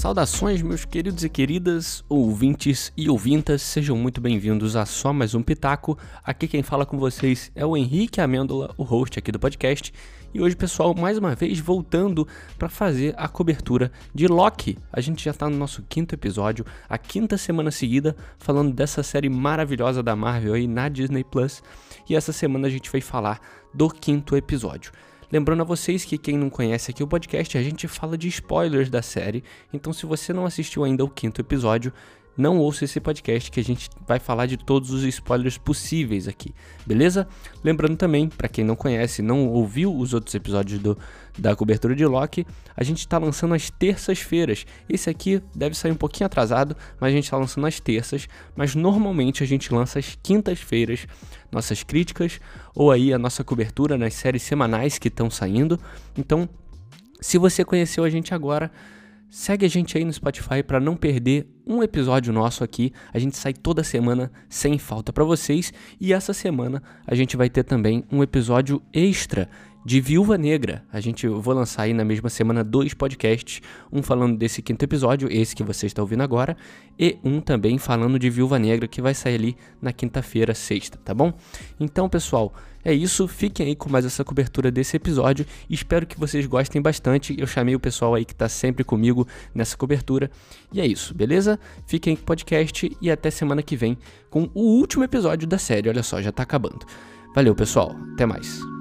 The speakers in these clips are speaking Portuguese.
Saudações, meus queridos e queridas, ouvintes e ouvintas, sejam muito bem-vindos a só mais um Pitaco. Aqui quem fala com vocês é o Henrique Amêndola, o host aqui do podcast. E hoje, pessoal, mais uma vez voltando para fazer a cobertura de Loki. A gente já está no nosso quinto episódio, a quinta semana seguida, falando dessa série maravilhosa da Marvel aí na Disney Plus. E essa semana a gente vai falar do quinto episódio. Lembrando a vocês que quem não conhece aqui o podcast, a gente fala de spoilers da série. Então, se você não assistiu ainda o quinto episódio, não ouça esse podcast que a gente vai falar de todos os spoilers possíveis aqui, beleza? Lembrando também, para quem não conhece, não ouviu os outros episódios do, da cobertura de Loki, a gente está lançando às terças-feiras. Esse aqui deve sair um pouquinho atrasado, mas a gente está lançando às terças, mas normalmente a gente lança às quintas-feiras nossas críticas ou aí a nossa cobertura nas séries semanais que estão saindo. Então, se você conheceu a gente agora, segue a gente aí no Spotify para não perder um episódio nosso aqui. A gente sai toda semana sem falta para vocês e essa semana a gente vai ter também um episódio extra de Viúva Negra. A gente eu vou lançar aí na mesma semana dois podcasts, um falando desse quinto episódio, esse que você está ouvindo agora, e um também falando de Viúva Negra que vai sair ali na quinta-feira, sexta, tá bom? Então, pessoal, é isso. Fiquem aí com mais essa cobertura desse episódio. Espero que vocês gostem bastante. Eu chamei o pessoal aí que está sempre comigo nessa cobertura. E é isso, beleza? Fiquem com o podcast e até semana que vem com o último episódio da série. Olha só, já está acabando. Valeu, pessoal. Até mais.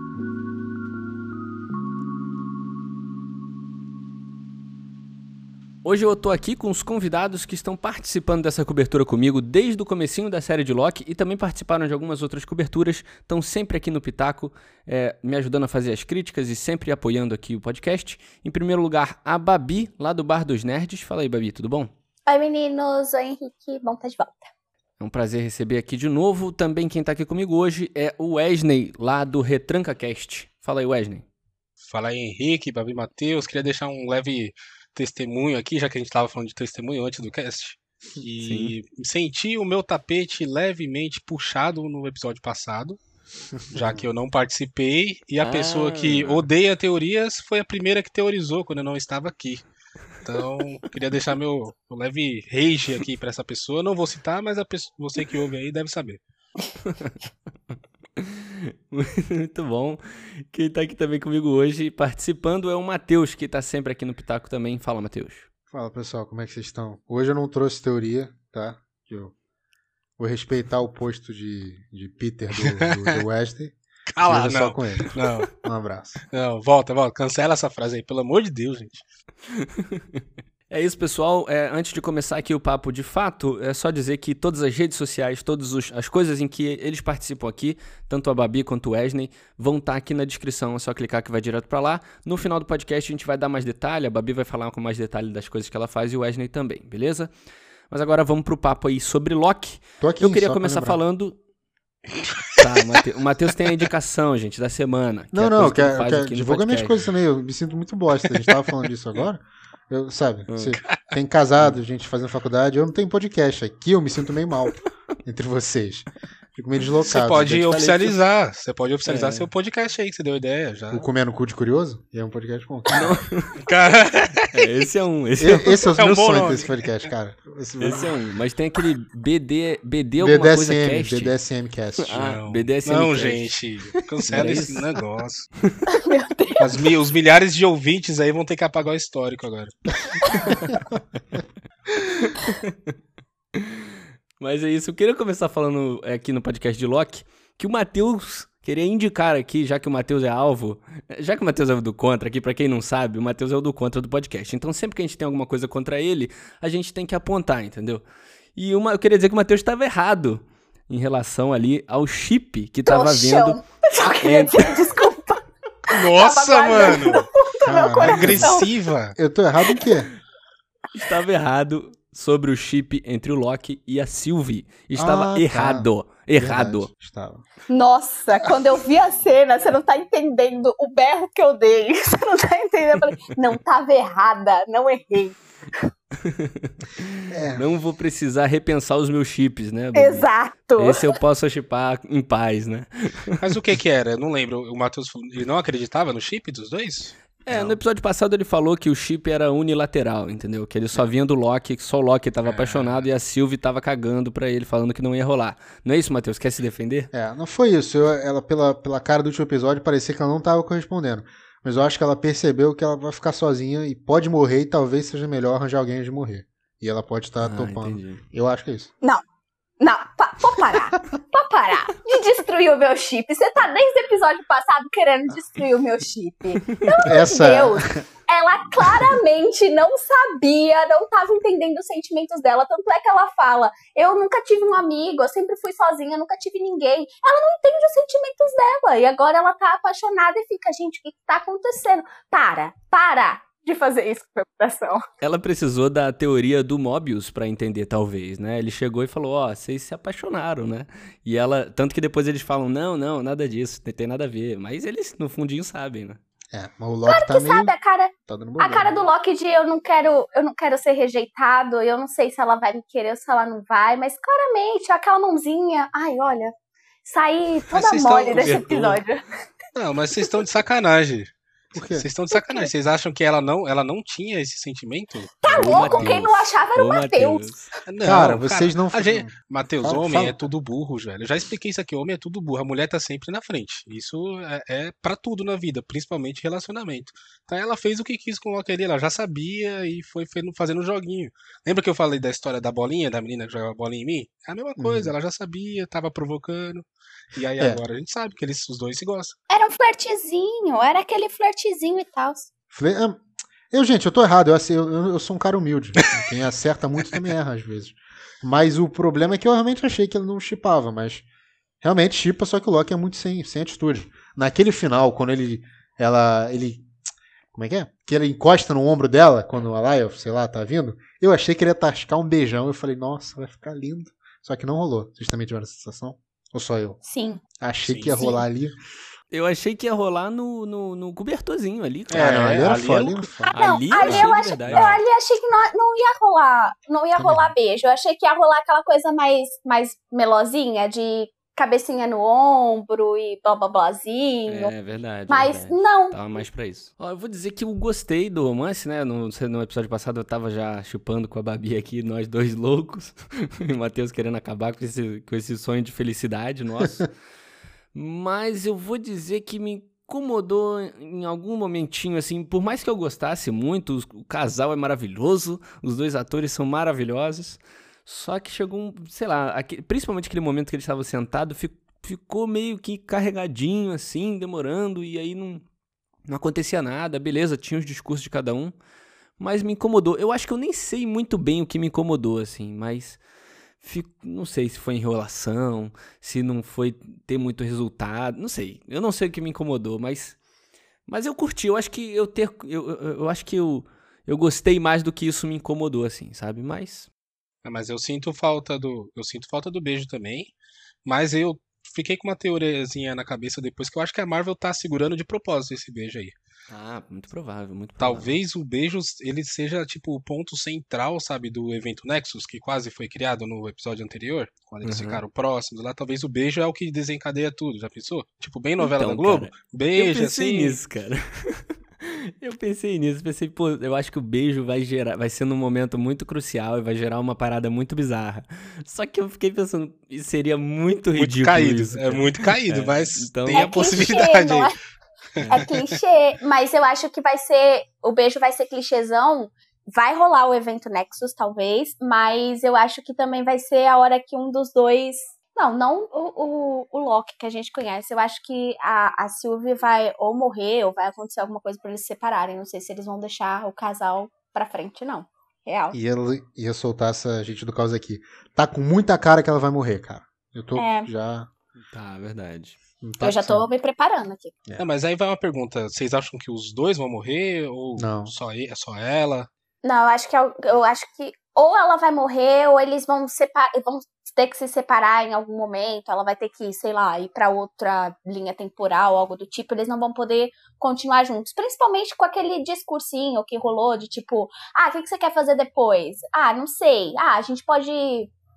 Hoje eu tô aqui com os convidados que estão participando dessa cobertura comigo desde o comecinho da série de Loki e também participaram de algumas outras coberturas, estão sempre aqui no Pitaco, é, me ajudando a fazer as críticas e sempre apoiando aqui o podcast. Em primeiro lugar, a Babi, lá do Bar dos Nerds. Fala aí, Babi, tudo bom? Oi, meninos. Oi, Henrique. Bom estar tá de volta. É um prazer receber aqui de novo. Também quem tá aqui comigo hoje é o Wesley, lá do Retranca Cast. Fala aí, Wesley. Fala aí, Henrique, Babi Matheus. Queria deixar um leve testemunho aqui, já que a gente estava falando de testemunho antes do cast. E Sim. senti o meu tapete levemente puxado no episódio passado, já que eu não participei, e a ah. pessoa que odeia teorias foi a primeira que teorizou quando eu não estava aqui. Então, queria deixar meu, meu leve rage aqui para essa pessoa. Não vou citar, mas a pessoa, você que ouve aí deve saber. Muito bom. Quem tá aqui também comigo hoje, participando, é o Matheus, que tá sempre aqui no Pitaco também. Fala, Matheus. Fala, pessoal, como é que vocês estão? Hoje eu não trouxe teoria, tá? Eu vou respeitar o posto de, de Peter do, do, do Wesley. Cala, não. só com ele. Não. Um abraço. Não, volta, volta. Cancela essa frase aí, pelo amor de Deus, gente. É isso, pessoal. É, antes de começar aqui o papo de fato, é só dizer que todas as redes sociais, todas as coisas em que eles participam aqui, tanto a Babi quanto o Wesley, vão estar tá aqui na descrição. É só clicar que vai direto para lá. No final do podcast a gente vai dar mais detalhe, a Babi vai falar com mais detalhe das coisas que ela faz e o Wesley também, beleza? Mas agora vamos pro papo aí sobre Loki. Aqui, Eu queria começar falando Tá, o Matheus tem a indicação, gente, da semana. não, é não, que quer, divulga minhas coisas também. Eu me sinto muito bosta. A gente tava falando disso agora. Eu, sabe, hum. você tem casado, gente fazendo faculdade, eu não tenho podcast. Aqui eu me sinto meio mal entre vocês. Fico meio deslocado. Você pode oficializar. Você pode oficializar é. seu podcast aí, que você deu ideia. Já. O Comendo Cu de Curioso? E é um podcast bom. Não. cara. É, esse é um. Esse, é, esse é o é meu um sonho desse podcast, cara. Esse, esse é um. Mas tem aquele BD, BD alguma BDSM, coisa cast. BDSM Cast. Ah, não, BDSM não cast. gente. Cancela esse negócio. meu Deus. As, os milhares de ouvintes aí vão ter que apagar o histórico agora. Mas é isso. Eu queria começar falando é, aqui no podcast de Loki que o Matheus queria indicar aqui, já que o Matheus é alvo, já que o Matheus é o do contra, aqui para quem não sabe, o Matheus é o do contra do podcast. Então sempre que a gente tem alguma coisa contra ele, a gente tem que apontar, entendeu? E uma, eu queria dizer que o Matheus estava errado em relação ali ao chip que estava vendo. Entre... Desculpa. Nossa, mano. agressiva. Eu tô errado em quê? Estava errado sobre o chip entre o Loki e a Sylvie. Estava ah, tá. errado. Errado. Verdade, estava. Nossa, quando eu vi a cena, você não tá entendendo o berro que eu dei. Você não tá entendendo. Eu falei, não tava errada, não errei. É. Não vou precisar repensar os meus chips, né? Exato. Esse eu posso chipar em paz, né? Mas o que que era? Eu não lembro. O Matheus ele não acreditava no chip dos dois? É, no episódio passado ele falou que o chip era unilateral, entendeu? Que ele só vinha do Loki, que só o Loki tava é. apaixonado e a Sylvie tava cagando pra ele, falando que não ia rolar. Não é isso, Matheus? Quer se defender? É, não foi isso. Eu, ela, pela, pela cara do último episódio, parecia que ela não tava correspondendo. Mas eu acho que ela percebeu que ela vai ficar sozinha e pode morrer e talvez seja melhor arranjar alguém de morrer. E ela pode estar ah, topando. Entendi. Eu acho que é isso. Não, não, pa, pode parar. pode parar de destruir o meu chip. Você tá desde o episódio passado querendo destruir o meu chip. Pelo Essa... de Deus. Ela claramente não sabia, não tava entendendo os sentimentos dela. Tanto é que ela fala: Eu nunca tive um amigo, eu sempre fui sozinha, nunca tive ninguém. Ela não entende os sentimentos dela. E agora ela tá apaixonada e fica: Gente, o que, que tá acontecendo? Para, para de fazer isso com a reputação. Ela precisou da teoria do Mobius para entender, talvez, né? Ele chegou e falou, ó, oh, vocês se apaixonaram, né? E ela, tanto que depois eles falam, não, não, nada disso, não tem nada a ver. Mas eles, no fundinho, sabem, né? É, mas o Loki claro tá que meio... sabe, a cara, tá a cara do Loki de eu não quero, eu não quero ser rejeitado, eu não sei se ela vai me querer ou se ela não vai, mas claramente, aquela mãozinha, ai, olha, saí toda mole desse episódio. Não, mas vocês estão de sacanagem. Vocês estão de sacanagem. Vocês acham que ela não, ela não tinha esse sentimento? Tá Ô, louco? Quem não achava era o Matheus. Cara, vocês não. Gente... Matheus, homem fala. é tudo burro, velho. Eu já expliquei isso aqui. Homem é tudo burro. A mulher tá sempre na frente. Isso é, é para tudo na vida, principalmente relacionamento. Então ela fez o que quis com o Loki ali. Ela já sabia e foi fazendo um joguinho. Lembra que eu falei da história da bolinha, da menina que jogava bolinha em mim? É a mesma coisa. Uhum. Ela já sabia, tava provocando. E aí é. agora a gente sabe que eles, os dois se gostam. Era um flertezinho, era aquele flertezinho e tal. Ah, eu, gente, eu tô errado. Eu, eu, eu sou um cara humilde. Quem acerta muito também erra às vezes. Mas o problema é que eu realmente achei que ele não chipava, mas realmente chipa, só que o Loki é muito sem, sem atitude. Naquele final, quando ele. Ela. ele. Como é que é? Que ele encosta no ombro dela, quando a Laia, sei lá, tá vindo. Eu achei que ele ia tascar um beijão. Eu falei, nossa, vai ficar lindo. Só que não rolou. Vocês também tiveram essa sensação? Ou só eu? Sim. Achei sim, que ia sim. rolar ali. Eu achei que ia rolar no, no, no cobertorzinho ali, cara. É, não, ali era ali foda. Ali, ah, não, ali, ali eu, achei, eu ali achei que não, não ia rolar. Não ia Também. rolar beijo. Eu achei que ia rolar aquela coisa mais, mais melosinha de cabecinha no ombro e blá blá blázinho. É verdade. Mas é verdade. não. Tava mais pra isso. Ó, eu vou dizer que eu gostei do romance, né? No, no episódio passado eu tava já chupando com a Babi aqui, nós dois loucos. e o Matheus querendo acabar com esse, com esse sonho de felicidade nosso. Mas eu vou dizer que me incomodou em algum momentinho, assim, por mais que eu gostasse muito, o casal é maravilhoso, os dois atores são maravilhosos. Só que chegou um, sei lá, principalmente aquele momento que ele estava sentado, ficou meio que carregadinho, assim, demorando, e aí não, não acontecia nada. Beleza, tinha os discursos de cada um, mas me incomodou. Eu acho que eu nem sei muito bem o que me incomodou, assim, mas. Fico, não sei se foi enrolação, se não foi ter muito resultado, não sei. Eu não sei o que me incomodou, mas mas eu curti. Eu acho que eu ter eu, eu, eu acho que eu eu gostei mais do que isso me incomodou assim, sabe? Mas é, mas eu sinto falta do. Eu sinto falta do beijo também. Mas eu fiquei com uma teoriazinha na cabeça depois que eu acho que a Marvel tá segurando de propósito esse beijo aí. Ah, muito provável, muito provável. Talvez o beijo ele seja tipo o ponto central, sabe, do evento Nexus, que quase foi criado no episódio anterior, quando eles uhum. ficaram próximos lá. Talvez o beijo é o que desencadeia tudo, já pensou? Tipo, bem novela então, da Globo? Cara, beijo, eu assim. Nisso, cara. Eu pensei nisso, pensei, pô, eu acho que o beijo vai gerar, vai ser num momento muito crucial e vai gerar uma parada muito bizarra. Só que eu fiquei pensando, isso seria muito ridículo. Muito caído, isso, é muito caído, é, mas então... tem é a possibilidade aí. É, é clichê, mas eu acho que vai ser, o beijo vai ser clichêzão, vai rolar o evento Nexus, talvez, mas eu acho que também vai ser a hora que um dos dois não, não o, o, o Loki que a gente conhece. Eu acho que a, a Sylvie vai ou morrer ou vai acontecer alguma coisa para eles se separarem. Não sei se eles vão deixar o casal pra frente, não. Real. E ele ia soltar essa gente do caos aqui. Tá com muita cara que ela vai morrer, cara. Eu tô é. já. Tá, verdade. Tá eu já tô me preparando aqui. É. mas aí vai uma pergunta: vocês acham que os dois vão morrer? Ou não. Só, é só ela? Não, eu acho que eu, é eu acho que ou ela vai morrer, ou eles vão, separ, vão ter que se separar em algum momento, ela vai ter que, sei lá, ir para outra linha temporal, algo do tipo, eles não vão poder continuar juntos. Principalmente com aquele discursinho que rolou de tipo, ah, o que, que você quer fazer depois? Ah, não sei. Ah, a gente pode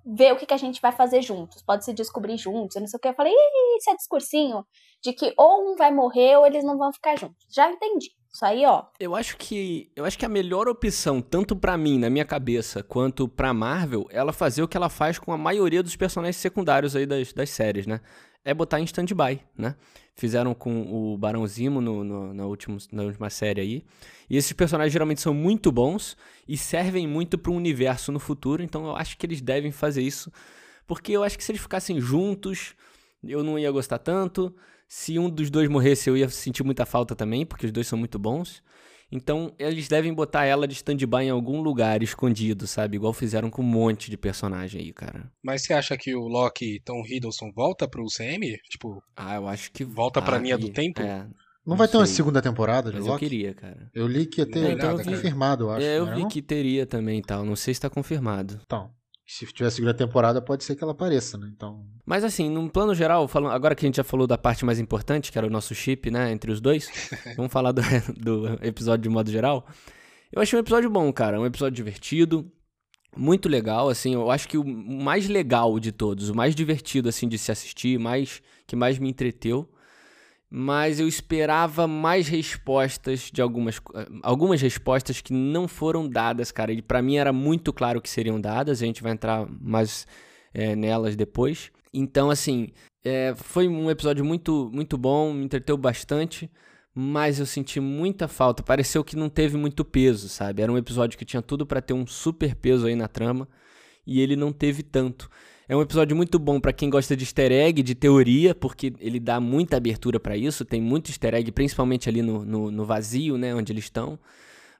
ver o que, que a gente vai fazer juntos, pode se descobrir juntos, eu não sei o que. Eu falei, Ih, esse é discursinho de que ou um vai morrer ou eles não vão ficar juntos. Já entendi. Isso aí, ó. Eu acho que eu acho que a melhor opção, tanto para mim, na minha cabeça, quanto pra Marvel, é ela fazer o que ela faz com a maioria dos personagens secundários aí das, das séries, né? É botar em stand-by, né? Fizeram com o Barão Zimo no, no, na, última, na última série aí. E esses personagens geralmente são muito bons e servem muito para o universo no futuro, então eu acho que eles devem fazer isso. Porque eu acho que se eles ficassem juntos, eu não ia gostar tanto. Se um dos dois morresse, eu ia sentir muita falta também, porque os dois são muito bons. Então, eles devem botar ela de stand-by em algum lugar escondido, sabe? Igual fizeram com um monte de personagem aí, cara. Mas você acha que o Loki Tom Hiddleston volta pro CM? Tipo. Ah, eu acho que. Volta ah, pra linha do tempo? É. Não, não vai sei. ter uma segunda temporada de Mas Loki? eu queria, cara. Eu li que ia ter, é, então, confirmado, eu acho. É, eu vi não? que teria também e tal. Não sei se tá confirmado. Então se tiver segunda temporada, pode ser que ela apareça, né? Então. Mas assim, num plano geral, falando, agora que a gente já falou da parte mais importante, que era o nosso chip, né, entre os dois, vamos falar do, do episódio de modo geral. Eu achei um episódio bom, cara. Um episódio divertido, muito legal, assim. Eu acho que o mais legal de todos, o mais divertido, assim, de se assistir, mais que mais me entreteu mas eu esperava mais respostas de algumas algumas respostas que não foram dadas, cara. E para mim era muito claro que seriam dadas. A gente vai entrar mais é, nelas depois. Então, assim, é, foi um episódio muito muito bom, me entreteu bastante, mas eu senti muita falta. Pareceu que não teve muito peso, sabe? Era um episódio que tinha tudo para ter um super peso aí na trama e ele não teve tanto. É um episódio muito bom para quem gosta de easter egg, de teoria, porque ele dá muita abertura para isso. Tem muito easter egg, principalmente ali no, no, no, vazio, né? Onde eles estão.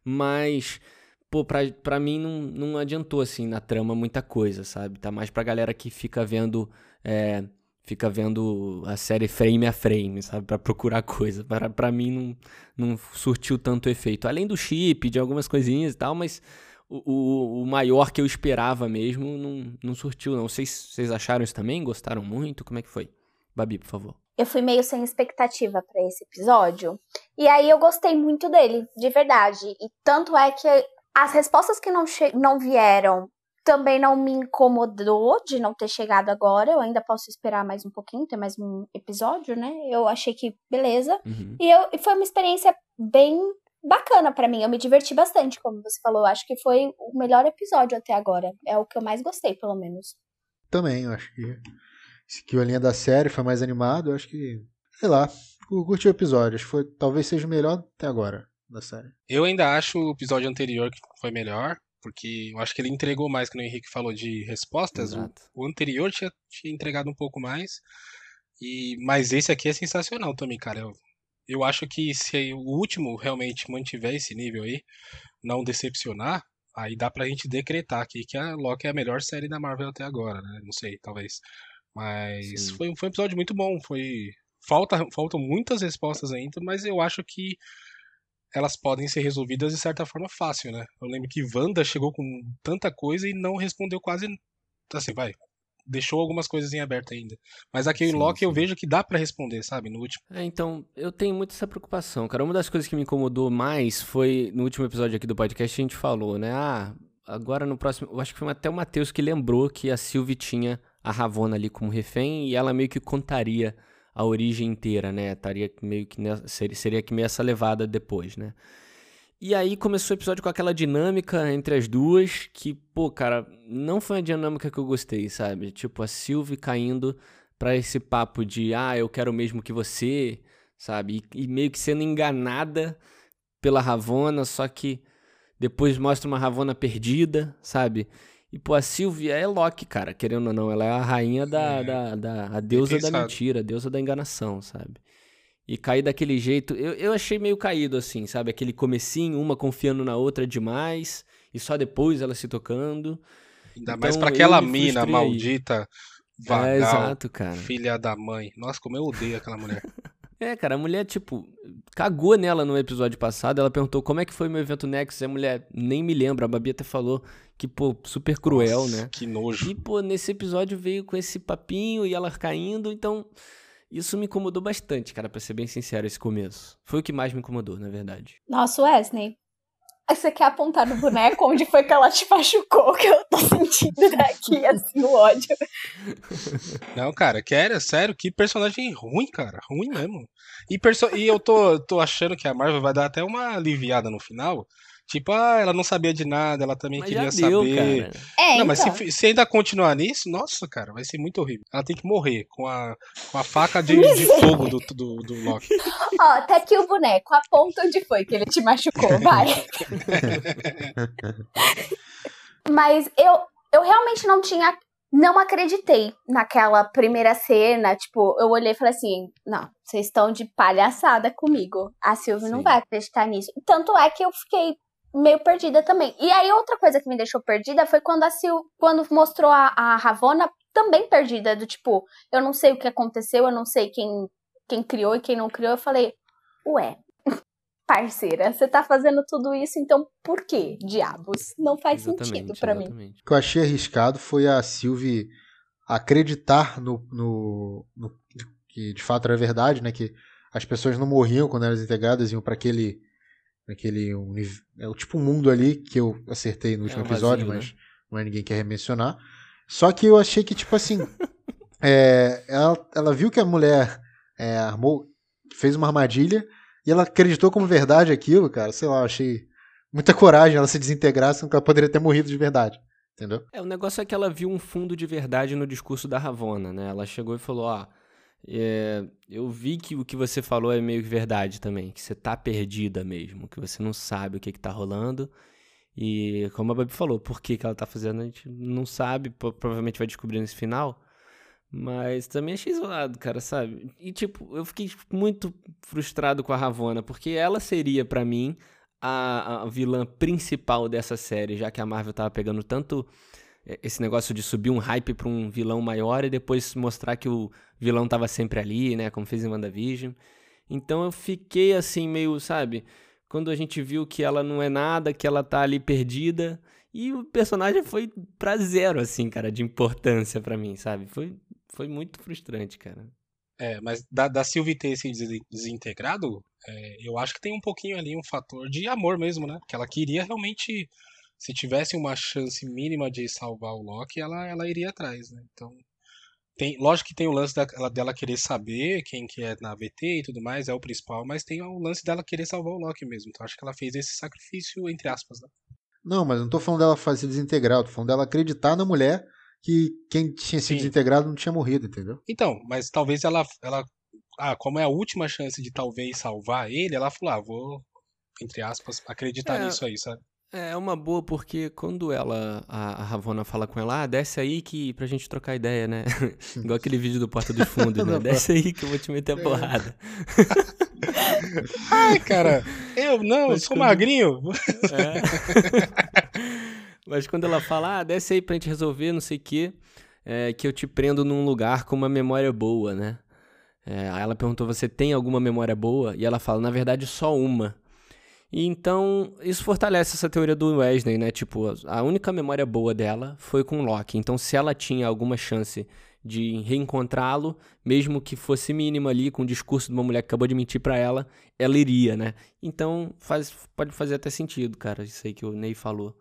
Mas, pô, pra, pra mim não, não adiantou, assim, na trama muita coisa, sabe? Tá mais pra galera que fica vendo. É, fica vendo a série frame a frame, sabe? Pra procurar coisa. Pra, mim não, não surtiu tanto efeito. Além do chip, de algumas coisinhas e tal, mas o, o maior que eu esperava mesmo não, não surtiu, não. Vocês, vocês acharam isso também? Gostaram muito? Como é que foi? Babi, por favor. Eu fui meio sem expectativa para esse episódio. E aí eu gostei muito dele, de verdade. E tanto é que as respostas que não, não vieram também não me incomodou de não ter chegado agora. Eu ainda posso esperar mais um pouquinho, ter mais um episódio, né? Eu achei que beleza. Uhum. E, eu, e foi uma experiência bem bacana para mim. Eu me diverti bastante, como você falou. Acho que foi o melhor episódio até agora. É o que eu mais gostei, pelo menos. Também, eu acho que. Que a linha da série foi mais animado, eu acho que. Sei lá. Curti o episódio. Acho que foi, talvez seja o melhor até agora da série. Eu ainda acho o episódio anterior que foi melhor. Porque eu acho que ele entregou mais, que o Henrique falou, de respostas. O, o, anterior tinha, tinha entregado um pouco mais. E, mas esse aqui é sensacional também, cara. Eu, eu acho que se o último realmente mantiver esse nível aí, não decepcionar, aí dá pra gente decretar aqui que a Loki é a melhor série da Marvel até agora, né? Não sei, talvez. Mas foi, foi um episódio muito bom. Foi. Falta, faltam muitas respostas ainda, mas eu acho que elas podem ser resolvidas de certa forma fácil, né? Eu lembro que Wanda chegou com tanta coisa e não respondeu quase. Assim, vai, deixou algumas coisas em aberto ainda. Mas aqui em Loki sim. eu vejo que dá para responder, sabe, no último. É, então, eu tenho muito essa preocupação, cara. Uma das coisas que me incomodou mais foi no último episódio aqui do podcast a gente falou, né? Ah, agora no próximo, eu acho que foi até o Matheus que lembrou que a Sylvie tinha a Ravonna ali como refém e ela meio que contaria a origem inteira, né? Estaria meio que nessa, seria, seria que meio essa levada depois, né? E aí começou o episódio com aquela dinâmica entre as duas, que, pô, cara, não foi uma dinâmica que eu gostei, sabe? Tipo, a Sylvie caindo pra esse papo de, ah, eu quero o mesmo que você, sabe? E, e meio que sendo enganada pela Ravona, só que depois mostra uma Ravona perdida, sabe? E, pô, a Sylvie é Loki, cara, querendo ou não. Ela é a rainha da, é. da, da a deusa da mentira, a deusa da enganação, sabe? E cair daquele jeito. Eu, eu achei meio caído, assim, sabe? Aquele comecinho, uma confiando na outra demais, e só depois ela se tocando. Ainda então, mais pra aquela mina maldita, vagal, é, exato, cara. filha da mãe. Nossa, como eu odeio aquela mulher. é, cara, a mulher, tipo, cagou nela no episódio passado. Ela perguntou como é que foi meu evento Nexus. E a mulher nem me lembra. A Babi até falou que, pô, super cruel, Nossa, né? Que nojo. E, pô, nesse episódio veio com esse papinho e ela caindo, então. Isso me incomodou bastante, cara, pra ser bem sincero, esse começo. Foi o que mais me incomodou, na verdade. Nossa, Wesley. você quer apontar no boneco onde foi que ela te machucou, que eu tô sentindo daqui, assim, o ódio. Não, cara, quero, sério, que personagem ruim, cara. Ruim mesmo. E, perso e eu tô, tô achando que a Marvel vai dar até uma aliviada no final. Tipo, ah, ela não sabia de nada, ela também mas queria deu, saber. Cara. É, não, mas se, então. se, ainda continuar nisso, nossa, cara, vai ser muito horrível. Ela tem que morrer com a, com a faca de, de fogo do, do, do Loki. Ó, tá aqui o boneco, aponta onde foi que ele te machucou, vai. mas eu, eu realmente não tinha não acreditei naquela primeira cena. Tipo, eu olhei e falei assim: não, vocês estão de palhaçada comigo. A Sylvie não vai acreditar nisso. Tanto é que eu fiquei meio perdida também. E aí, outra coisa que me deixou perdida foi quando a Sil, quando mostrou a, a Ravona também perdida, do tipo, eu não sei o que aconteceu, eu não sei quem, quem criou e quem não criou. Eu falei, ué, parceira, você tá fazendo tudo isso, então por que diabos? Não faz exatamente, sentido para mim. O que eu achei arriscado foi a Sylvie acreditar no, no, no, que de fato era verdade, né? Que as pessoas não morriam quando eram integradas, iam para aquele naquele um, é o tipo mundo ali que eu acertei no é último é episódio, vazio, mas né? não é ninguém quer mencionar. Só que eu achei que tipo assim, é, ela, ela viu que a mulher é, armou, fez uma armadilha e ela acreditou como verdade aquilo, cara. Sei lá, eu achei muita coragem ela se desintegrar, senão ela poderia ter morrido de verdade. Entendeu? É, o negócio é que ela viu um fundo de verdade no discurso da Ravona, né? Ela chegou e falou, ó, é, eu vi que o que você falou é meio que verdade também, que você tá perdida mesmo, que você não sabe o que que tá rolando. E como a Babi falou, por que, que ela tá fazendo, a gente não sabe, provavelmente vai descobrir nesse final. Mas também achei zoado, cara, sabe? E tipo, eu fiquei muito frustrado com a Ravona, porque ela seria para mim a, a vilã principal dessa série, já que a Marvel tava pegando tanto esse negócio de subir um hype para um vilão maior e depois mostrar que o vilão tava sempre ali, né, como fez em WandaVision. Então eu fiquei assim meio, sabe, quando a gente viu que ela não é nada, que ela tá ali perdida, e o personagem foi pra zero assim, cara, de importância para mim, sabe? Foi foi muito frustrante, cara. É, mas da, da Sylvie ter se desintegrado, é, eu acho que tem um pouquinho ali um fator de amor mesmo, né? Que ela queria realmente se tivesse uma chance mínima de salvar o Loki, ela, ela iria atrás, né? Então, tem, lógico que tem o lance da, dela querer saber quem que é na VT e tudo mais, é o principal, mas tem o lance dela querer salvar o Loki mesmo. Então acho que ela fez esse sacrifício, entre aspas, né? Não, mas não tô falando dela fazer desintegrar, tô falando dela acreditar na mulher que quem tinha sido Sim. desintegrado não tinha morrido, entendeu? Então, mas talvez ela, ela. Ah, como é a última chance de talvez salvar ele, ela falou, ah, vou, entre aspas, acreditar é, nisso aí, sabe? É, é uma boa porque quando ela, a, a Ravona fala com ela, ah, desce aí que pra gente trocar ideia, né? Igual aquele vídeo do Porta dos Fundos, né? Desce aí que eu vou te meter a porrada. Ai, cara, eu não, Mas sou quando... magrinho. É. Mas quando ela fala, ah, desce aí pra gente resolver, não sei o quê, é, que eu te prendo num lugar com uma memória boa, né? É, aí ela perguntou, você tem alguma memória boa? E ela fala, na verdade, só uma. E então, isso fortalece essa teoria do Wesley, né? Tipo, a única memória boa dela foi com Loki. Então, se ela tinha alguma chance de reencontrá-lo, mesmo que fosse mínima ali, com o discurso de uma mulher que acabou de mentir para ela, ela iria, né? Então, faz, pode fazer até sentido, cara, isso aí que o Ney falou.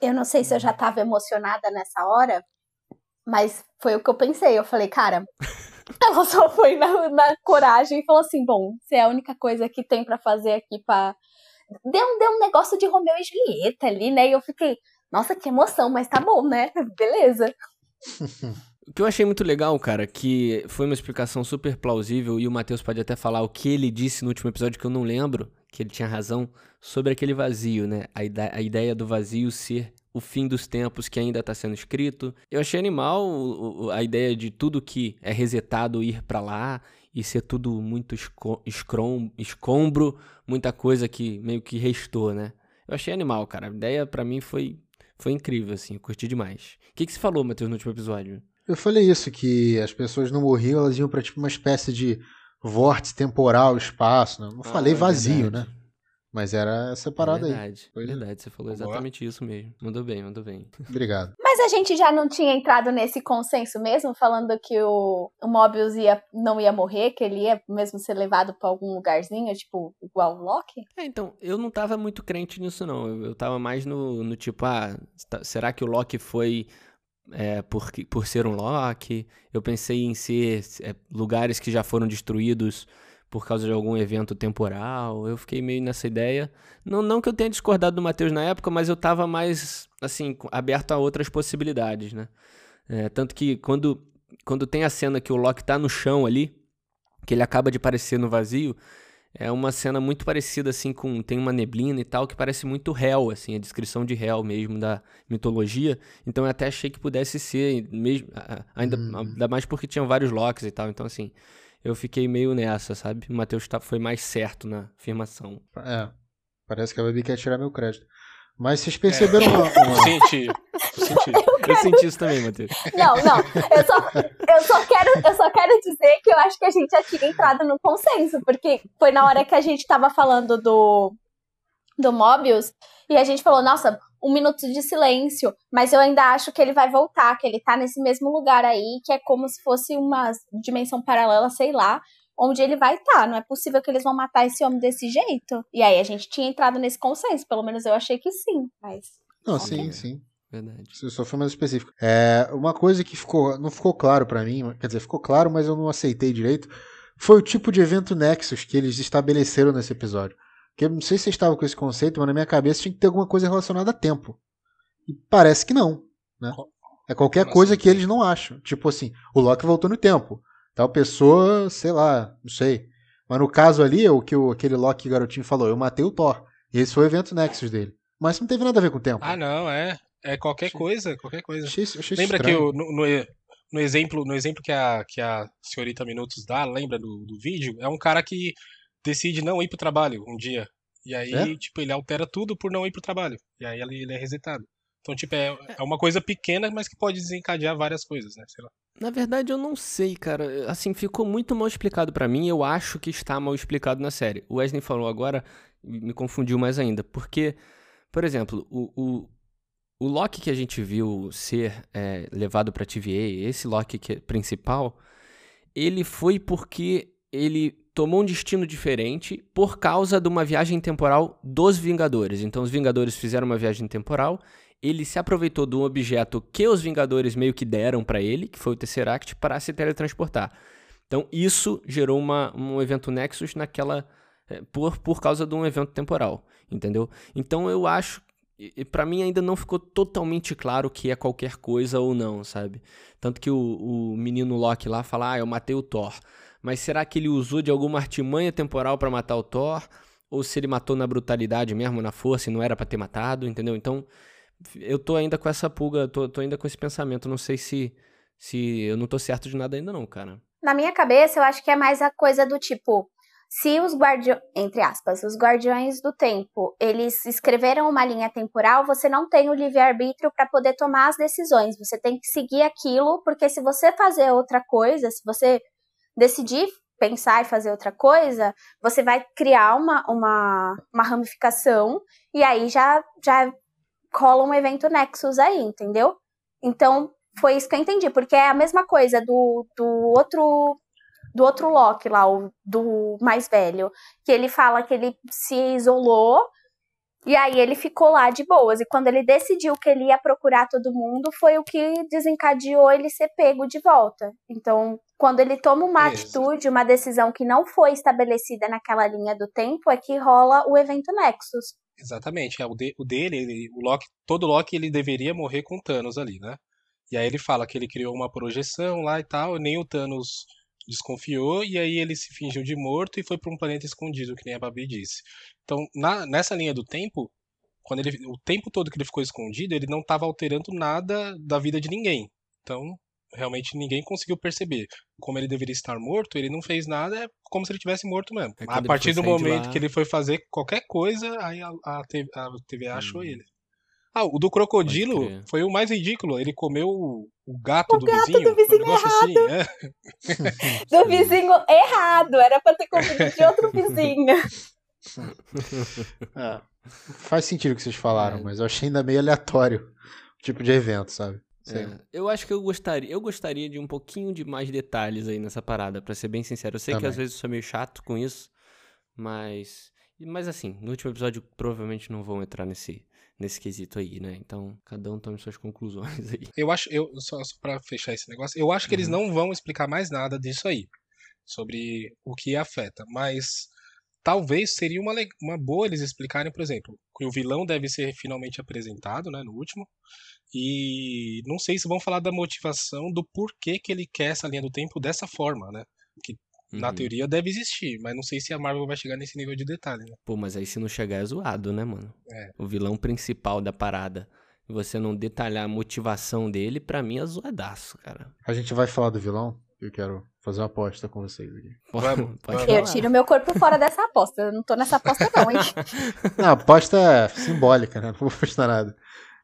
Eu não sei se eu já tava emocionada nessa hora, mas foi o que eu pensei. Eu falei, cara, ela só foi na, na coragem e falou assim: bom, se é a única coisa que tem para fazer aqui para deu, deu um negócio de Romeu e Julieta ali, né? E eu fiquei, nossa, que emoção, mas tá bom, né? Beleza. O que eu achei muito legal, cara, que foi uma explicação super plausível e o Matheus pode até falar o que ele disse no último episódio que eu não lembro, que ele tinha razão, sobre aquele vazio, né? A, ide a ideia do vazio ser o fim dos tempos que ainda está sendo escrito. Eu achei animal a ideia de tudo que é resetado ir para lá e ser tudo muito escrom, escombro, muita coisa que meio que restou, né? Eu achei animal, cara. A ideia para mim foi, foi incrível, assim, eu curti demais. O que, que você falou, Matheus, no último episódio? Eu falei isso, que as pessoas não morriam, elas iam pra tipo uma espécie de vórtice temporal, espaço. Né? Não ah, falei vazio, verdade. né? Mas era separado verdade, aí. Verdade, você falou exatamente isso mesmo. Mandou bem, mandou bem. Obrigado. Mas a gente já não tinha entrado nesse consenso mesmo, falando que o, o Mobius ia, não ia morrer, que ele ia mesmo ser levado para algum lugarzinho, tipo, igual o Loki? É, então, eu não tava muito crente nisso, não. Eu, eu tava mais no, no tipo, ah, tá, será que o Loki foi é, por, por ser um Loki? Eu pensei em ser é, lugares que já foram destruídos por causa de algum evento temporal. Eu fiquei meio nessa ideia. Não, não que eu tenha discordado do Matheus na época, mas eu estava mais, assim, aberto a outras possibilidades, né? É, tanto que quando, quando tem a cena que o Loki tá no chão ali, que ele acaba de aparecer no vazio, é uma cena muito parecida, assim, com... Tem uma neblina e tal, que parece muito Hell, assim, a descrição de Hell mesmo da mitologia. Então eu até achei que pudesse ser, mesmo, ainda, hum. ainda mais porque tinham vários Locks e tal. Então, assim, eu fiquei meio nessa, sabe? O Matheus tá, foi mais certo na afirmação. É. Parece que a Baby quer tirar meu crédito. Mas vocês perceberam é. uma. uma... Senti. Senti. Eu, eu senti isso também, Matheus. Não, não. Eu só, eu, só quero, eu só quero dizer que eu acho que a gente já tinha entrado no consenso, porque foi na hora que a gente tava falando do, do Mobius e a gente falou, nossa, um minuto de silêncio, mas eu ainda acho que ele vai voltar, que ele tá nesse mesmo lugar aí, que é como se fosse uma dimensão paralela, sei lá, onde ele vai estar. Tá. Não é possível que eles vão matar esse homem desse jeito. E aí a gente tinha entrado nesse consenso, pelo menos eu achei que sim, mas. Não, sim, sim. Verdade. Isso só foi mais específico. É, uma coisa que ficou, não ficou claro para mim, quer dizer, ficou claro, mas eu não aceitei direito, foi o tipo de evento Nexus que eles estabeleceram nesse episódio. Porque eu não sei se vocês estavam com esse conceito, mas na minha cabeça tinha que ter alguma coisa relacionada a tempo. E parece que não. Né? É qualquer coisa que eles não acham. Tipo assim, o Loki voltou no tempo. Tal pessoa, sei lá, não sei. Mas no caso ali, o que o, aquele Loki garotinho falou, eu matei o Thor. E esse foi o evento Nexus dele. Mas não teve nada a ver com o tempo. Ah, não, é. É qualquer achei, coisa, qualquer coisa. Achei, achei lembra estranho. que o, no, no, no, exemplo, no exemplo que a, que a senhorita Minutos dá, lembra do, do vídeo? É um cara que decide não ir pro trabalho um dia. E aí, é? tipo, ele altera tudo por não ir pro trabalho. E aí ele é resetado. Então, tipo, é, é uma coisa pequena, mas que pode desencadear várias coisas, né? Sei lá. Na verdade, eu não sei, cara. Assim, ficou muito mal explicado para mim. Eu acho que está mal explicado na série. O Wesley falou agora, me confundiu mais ainda. Porque, por exemplo, o, o, o Loki que a gente viu ser é, levado pra TVA, esse Loki que é principal, ele foi porque ele tomou um destino diferente por causa de uma viagem temporal dos Vingadores. Então, os Vingadores fizeram uma viagem temporal. Ele se aproveitou de um objeto que os Vingadores meio que deram para ele, que foi o Tesseract, para se teletransportar. Então, isso gerou uma, um evento Nexus naquela. É, por, por causa de um evento temporal, entendeu? Então, eu acho e para mim ainda não ficou totalmente claro que é qualquer coisa ou não, sabe? Tanto que o, o menino Loki lá fala: Ah, eu matei o Thor mas será que ele usou de alguma artimanha temporal para matar o Thor? Ou se ele matou na brutalidade mesmo, na força, e não era para ter matado, entendeu? Então, eu tô ainda com essa pulga, tô, tô ainda com esse pensamento. Não sei se, se eu não tô certo de nada ainda não, cara. Na minha cabeça, eu acho que é mais a coisa do tipo, se os guardiões, entre aspas, os guardiões do tempo, eles escreveram uma linha temporal, você não tem o livre-arbítrio para poder tomar as decisões. Você tem que seguir aquilo, porque se você fazer outra coisa, se você decidir pensar e fazer outra coisa, você vai criar uma, uma, uma ramificação e aí já, já rola um evento Nexus aí, entendeu? Então, foi isso que eu entendi, porque é a mesma coisa do, do outro do outro Loki lá, o, do mais velho, que ele fala que ele se isolou e aí ele ficou lá de boas. E quando ele decidiu que ele ia procurar todo mundo, foi o que desencadeou ele ser pego de volta. Então, quando ele toma uma Isso. atitude, uma decisão que não foi estabelecida naquela linha do tempo, é que rola o evento Nexus. Exatamente. É, o, de, o dele, ele, o Loki, todo Loki, ele deveria morrer com Thanos ali, né? E aí ele fala que ele criou uma projeção lá e tal, nem o Thanos desconfiou, e aí ele se fingiu de morto e foi para um planeta escondido, que nem a Babi disse. Então, na, nessa linha do tempo, quando ele, o tempo todo que ele ficou escondido, ele não estava alterando nada da vida de ninguém. Então, realmente ninguém conseguiu perceber. Como ele deveria estar morto, ele não fez nada, é como se ele tivesse morto mesmo. É a partir do momento que ele foi fazer qualquer coisa, aí a, a, TV, a TV achou hum. ele. Ah, o do crocodilo foi o mais ridículo. Ele comeu o, o gato, o do, gato vizinho, do vizinho. errado. Assim, é. do vizinho errado. Era pra ter comido de outro vizinho. é, faz sentido o que vocês falaram, é. mas eu achei ainda meio aleatório o tipo de evento, sabe? É, eu acho que eu gostaria, eu gostaria de um pouquinho de mais detalhes aí nessa parada, para ser bem sincero. Eu sei Também. que às vezes eu sou meio chato com isso, mas mas assim, no último episódio provavelmente não vão entrar nesse nesse quesito aí, né? Então, cada um tome suas conclusões aí. Eu acho, eu só, só para fechar esse negócio, eu acho que uhum. eles não vão explicar mais nada disso aí, sobre o que afeta, mas talvez seria uma, uma boa eles explicarem, por exemplo, que o vilão deve ser finalmente apresentado, né, no último, e não sei se vão falar da motivação do porquê que ele quer essa linha do tempo dessa forma, né? Que uhum. na teoria deve existir, mas não sei se a Marvel vai chegar nesse nível de detalhe, né? Pô, mas aí se não chegar é zoado, né, mano? É. O vilão principal da parada. Você não detalhar a motivação dele, para mim é zoadaço, cara. A gente vai falar do vilão? Eu quero fazer uma aposta com vocês aqui. Vamos, pode eu tiro meu corpo fora dessa aposta. Eu não tô nessa aposta, não, hein? não, a aposta é simbólica, né? Não vou apostar nada.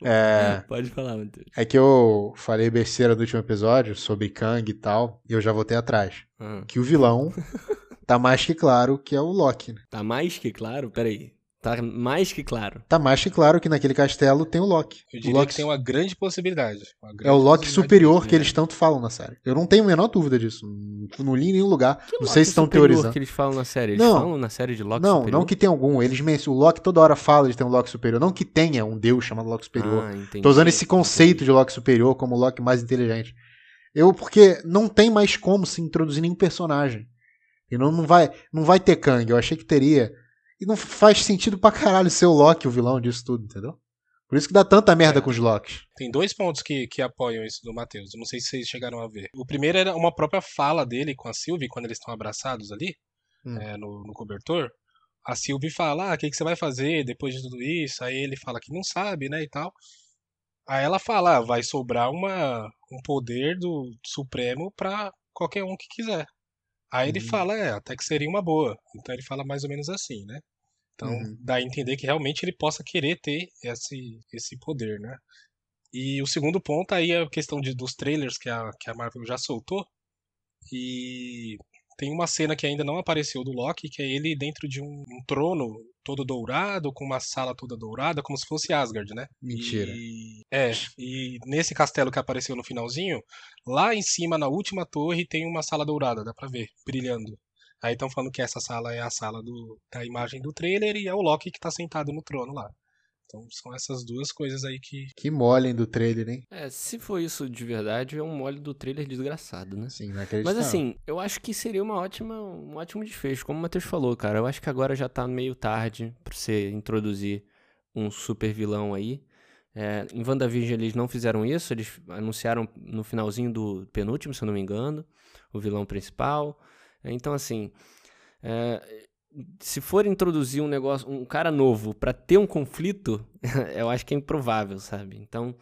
É, Pode falar, Matheus. É que eu falei besteira do último episódio sobre Kang e tal, e eu já voltei atrás. Uhum. Que o vilão tá mais que claro que é o Loki. Né? Tá mais que claro? Peraí. Tá mais que claro. Tá mais que claro que naquele castelo tem o Loki. Eu diria o Loki que tem uma grande possibilidade. Uma grande é o Loki superior que eles tanto falam na série. Eu não tenho a menor dúvida disso. Não li em nenhum lugar. Que não Loki sei se estão teorizando. que eles falam na série? Eles não, falam na série de Loki não, superior? Não, que tem algum. Eles mencionam. O Loki toda hora fala de ter um Loki superior. Não que tenha um deus chamado Loki superior. Ah, entendi, Tô usando esse conceito entendi. de Loki superior como o Loki mais inteligente. Eu, porque não tem mais como se introduzir nenhum personagem. E não, não, vai, não vai ter Kang. Eu achei que teria e não faz sentido pra caralho ser o Loki o vilão disso tudo, entendeu? Por isso que dá tanta merda é. com os Locks. Tem dois pontos que, que apoiam isso do Matheus. Eu não sei se vocês chegaram a ver. O primeiro era uma própria fala dele com a Sylvie, quando eles estão abraçados ali, hum. é, no, no, cobertor. A Sylvie fala, ah, o que, que você vai fazer depois de tudo isso? Aí ele fala que não sabe, né, e tal. Aí ela fala, ah, vai sobrar uma, um poder do Supremo pra qualquer um que quiser. Aí ele uhum. fala, é, até que seria uma boa. Então ele fala mais ou menos assim, né? Então uhum. dá a entender que realmente ele possa querer ter esse, esse poder, né? E o segundo ponto aí é a questão de, dos trailers que a, que a Marvel já soltou. E tem uma cena que ainda não apareceu do Loki, que é ele dentro de um, um trono todo dourado, com uma sala toda dourada, como se fosse Asgard, né? Mentira. E, é, e nesse castelo que apareceu no finalzinho, lá em cima, na última torre, tem uma sala dourada, dá pra ver, brilhando. Aí estão falando que essa sala é a sala do, da imagem do trailer e é o Loki que tá sentado no trono lá. Então são essas duas coisas aí que. Que molem do trailer, hein? É, se for isso de verdade, é um mole do trailer desgraçado, né? Sim, não Mas assim, eu acho que seria uma ótima, um ótimo desfecho, como o Matheus falou, cara. Eu acho que agora já tá meio tarde pra você introduzir um super vilão aí. É, em WandaVision eles não fizeram isso, eles anunciaram no finalzinho do penúltimo, se eu não me engano, o vilão principal. Então, assim, é, se for introduzir um negócio, um cara novo para ter um conflito, eu acho que é improvável, sabe? Então,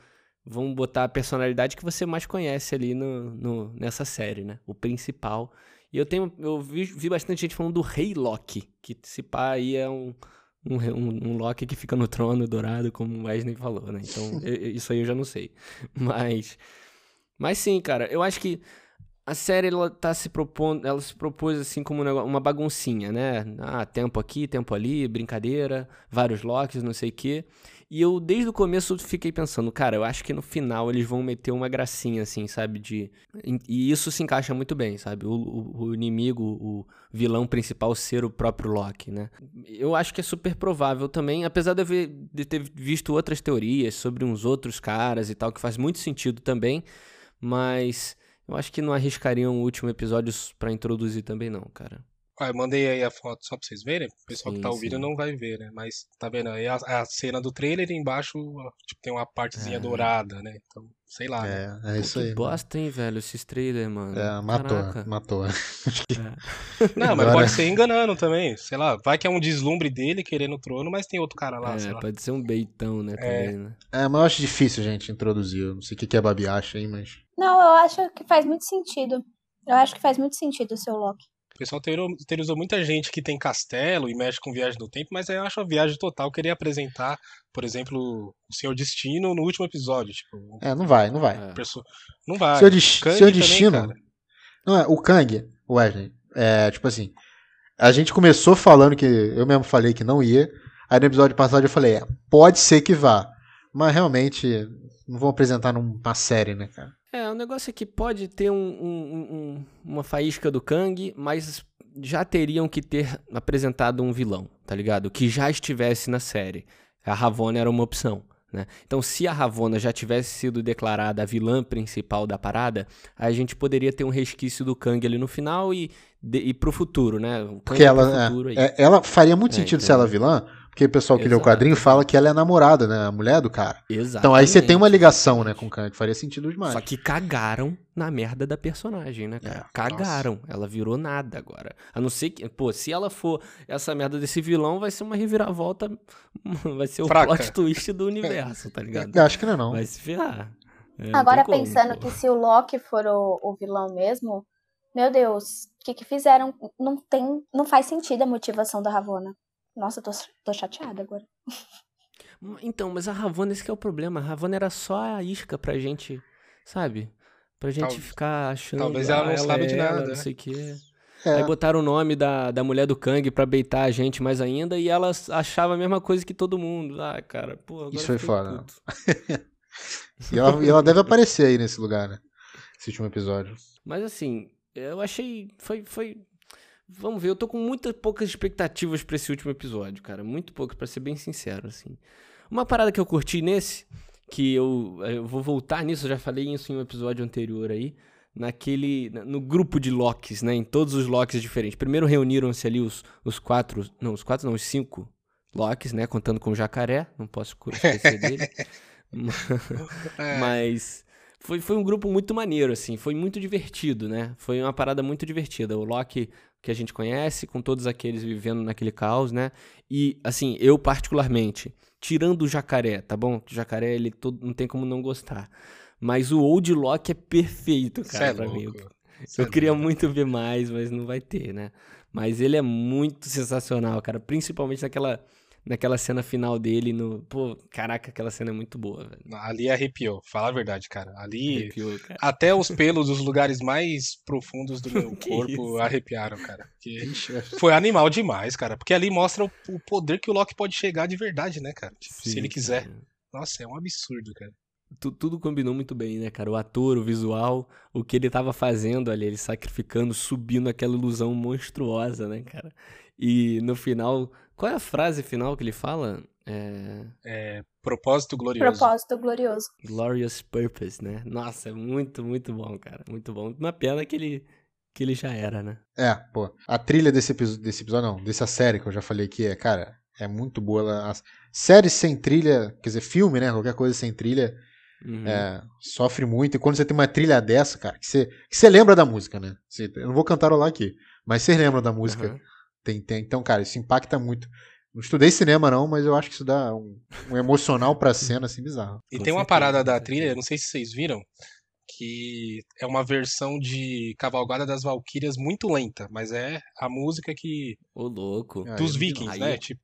vamos botar a personalidade que você mais conhece ali no, no nessa série, né? O principal. E eu tenho, eu vi, vi, bastante gente falando do Rei Loki, que se pá aí é um, um, um, um Loki que fica no trono dourado, como o Wesley falou, né? Então, eu, isso aí eu já não sei. Mas, mas sim, cara, eu acho que a série ela tá se propondo, ela se propôs assim como uma baguncinha, né? Ah, tempo aqui, tempo ali, brincadeira, vários locks, não sei o quê. E eu desde o começo fiquei pensando, cara, eu acho que no final eles vão meter uma gracinha assim, sabe, de e isso se encaixa muito bem, sabe? O, o, o inimigo, o vilão principal ser o próprio Loki, né? Eu acho que é super provável também, apesar de, eu de ter visto outras teorias sobre uns outros caras e tal que faz muito sentido também, mas eu acho que não arriscariam o último episódio para introduzir também, não, cara. Ah, eu mandei aí a foto só pra vocês verem. O pessoal sim, que tá ouvindo sim. não vai ver, né? Mas tá vendo aí a, a cena do trailer e embaixo tipo, tem uma partezinha é. dourada, né? Então, sei lá. É, né? é isso que aí. bosta, hein, velho, esses trailers, mano. É, matou, Caraca. matou. É. Não, mas Agora... pode ser enganando também. Sei lá, vai que é um deslumbre dele querendo o trono, mas tem outro cara lá, é, pode ser um beitão, né, é. também, né? É, mas eu acho difícil, gente, introduzir. Eu não sei o que, que a Babi acha aí, mas... Não, eu acho que faz muito sentido. Eu acho que faz muito sentido o seu Loki. O pessoal teorizou muita gente que tem castelo e mexe com viagem no tempo, mas eu acho a viagem total. Eu queria apresentar, por exemplo, o Senhor Destino no último episódio. Tipo, é, não vai, não vai. É. Não vai. Senhor, de Senhor Destino. Também, não é, o Kang, Wesley, é tipo assim. A gente começou falando que eu mesmo falei que não ia. Aí no episódio passado eu falei, é, pode ser que vá. Mas realmente não vão apresentar numa série, né, cara? É, o negócio é que pode ter um, um, um, uma faísca do Kang, mas já teriam que ter apresentado um vilão, tá ligado? Que já estivesse na série. A Ravonna era uma opção. Né? Então, se a Ravonna já tivesse sido declarada a vilã principal da parada, a gente poderia ter um resquício do Kang ali no final e, de, e pro futuro, né? Porque ela, é, é, ela faria muito é, sentido então... ser ela vilã, porque o pessoal que Exato. lê o quadrinho fala que ela é a namorada, né? A mulher do cara. Exato. Então aí você tem uma ligação, né, com o Kang, que faria sentido demais. Só que cagaram na merda da personagem, né, cara? É, cagaram. Nossa. Ela virou nada agora. A não ser que, pô, se ela for essa merda desse vilão, vai ser uma reviravolta. Vai ser o Fraca. plot twist do universo, tá ligado? Eu acho que não é não. Vai se ferrar. É, agora pensando como, que se o Loki for o, o vilão mesmo, meu Deus, o que, que fizeram? Não tem. Não faz sentido a motivação da Ravonna. Nossa, eu tô, tô chateada agora. Então, mas a Ravonna, esse é o problema. A Ravonna era só a isca pra gente, sabe? Pra gente Tal, ficar achando. Talvez ela não ela saiba é de nada. Ela, não sei o quê. É. Aí botaram o nome da, da mulher do Kang pra beitar a gente mais ainda e ela achava a mesma coisa que todo mundo. Ah, cara, pô, Isso foi foda. e, ela, e ela deve aparecer aí nesse lugar, né? Esse último episódio. Mas assim, eu achei. Foi, foi Vamos ver, eu tô com muitas poucas expectativas para esse último episódio, cara. Muito poucas, para ser bem sincero, assim. Uma parada que eu curti nesse, que eu, eu vou voltar nisso, eu já falei isso em um episódio anterior aí, naquele. no grupo de locks, né? Em todos os locks diferentes. Primeiro reuniram-se ali os, os quatro. Não, os quatro não, os cinco locks, né? Contando com o jacaré, não posso esquecer dele. É. Mas foi, foi um grupo muito maneiro, assim, foi muito divertido, né? Foi uma parada muito divertida. O Loki que a gente conhece, com todos aqueles vivendo naquele caos, né? E, assim, eu particularmente, tirando o jacaré, tá bom? O jacaré, ele todo, não tem como não gostar. Mas o Old Loki é perfeito, cara, é pra louco. mim. Eu, eu é queria muito ver mais, mas não vai ter, né? Mas ele é muito sensacional, cara. Principalmente naquela naquela cena final dele no. Pô, caraca, aquela cena é muito boa, velho. Ali arrepiou, fala a verdade, cara. Ali. Arrepiou, cara. Até os pelos dos lugares mais profundos do meu corpo isso? arrepiaram, cara. foi animal demais, cara. Porque ali mostra o, o, poder que o Loki pode chegar de verdade, né, cara? Tipo, Sim, se ele quiser. Cara. Nossa, é um absurdo, cara. Tudo combinou muito bem, né, cara? O ator, o visual, o que ele tava fazendo ali, ele sacrificando, subindo aquela ilusão monstruosa, né, cara? E no final, qual é a frase final que ele fala? É... é propósito glorioso. Propósito glorioso. Glorious purpose, né? Nossa, é muito, muito bom, cara. Muito bom. Uma pena que ele, que ele já era, né? É, pô. A trilha desse episódio, desse episódio, não, dessa série que eu já falei aqui é, cara, é muito boa. As séries sem trilha, quer dizer, filme, né? Qualquer coisa sem trilha. Uhum. É, sofre muito. E quando você tem uma trilha dessa, cara, que você, que você lembra da música, né? Você, eu não vou cantarolar aqui, mas você lembra da música. Uhum. Tem, tem, então, cara, isso impacta muito. Não estudei cinema, não, mas eu acho que isso dá um, um emocional pra cena, assim, bizarro. E tem uma parada da trilha, não sei se vocês viram, que é uma versão de Cavalgada das Valquírias muito lenta, mas é a música que. Ô, louco. Dos vikings, aí, né? Tipo.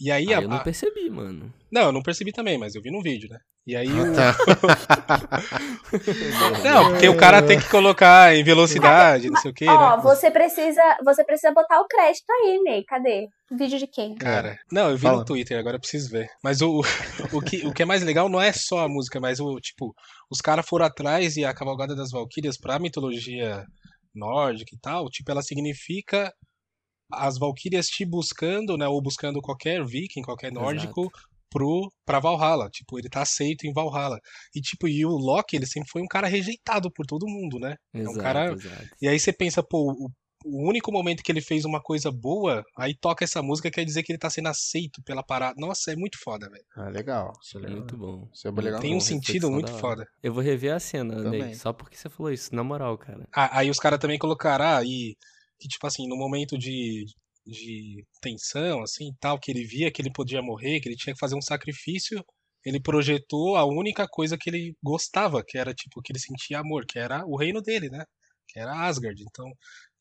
E aí, aí a, eu não percebi, mano. Não, eu não percebi também, mas eu vi no vídeo, né? E aí o... não, porque o cara tem que colocar em velocidade, não sei o quê. Ó, né? você precisa, você precisa botar o crédito aí, Ney. Cadê? Vídeo de quem? Cara, não, eu vi Fala. no Twitter, agora eu preciso ver. Mas o, o, que, o que é mais legal não é só a música, mas o tipo, os caras foram atrás e a Cavalgada das Valquírias pra mitologia nórdica e tal, tipo, ela significa as Valquírias te buscando, né, ou buscando qualquer viking, qualquer nórdico, Exato pro, pra Valhalla. Tipo, ele tá aceito em Valhalla. E, tipo, e o Loki, ele sempre foi um cara rejeitado por todo mundo, né? Exato, é um cara. Exato. E aí você pensa, pô, o, o, único momento que ele fez uma coisa boa, aí toca essa música, quer dizer que ele tá sendo aceito pela parada. Nossa, é muito foda, velho. Ah, legal. Isso é legal. Muito bom. Isso é legal. Tem um sentido muito foda. Eu vou rever a cena, Ney, só porque você falou isso, na moral, cara. Ah, aí os caras também colocaram, ah, e que, tipo assim, no momento de, de tensão, assim, tal, que ele via que ele podia morrer, que ele tinha que fazer um sacrifício, ele projetou a única coisa que ele gostava, que era, tipo, que ele sentia amor, que era o reino dele, né? Que era Asgard. Então,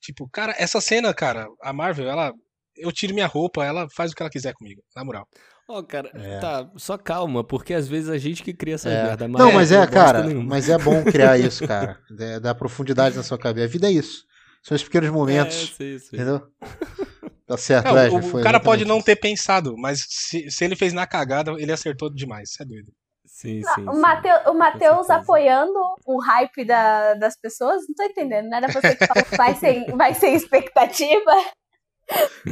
tipo, cara, essa cena, cara, a Marvel, ela. Eu tiro minha roupa, ela faz o que ela quiser comigo, na moral. Ó, oh, cara, é. tá, só calma, porque às vezes a gente que cria essa é. merda. Não, mas é, cara, mas é bom criar isso, cara. Dar profundidade na sua cabeça. A vida é isso. São os pequenos momentos. É, sei, sei. Entendeu? Tá certo, não, é, o, o cara pode não ter pensado, mas se, se ele fez na cagada, ele acertou demais. Isso é doido. Sim, sim, o Mateus, o Mateus apoiando o hype da, das pessoas, não tô entendendo. Não era você que falou vai ser, vai ser expectativa?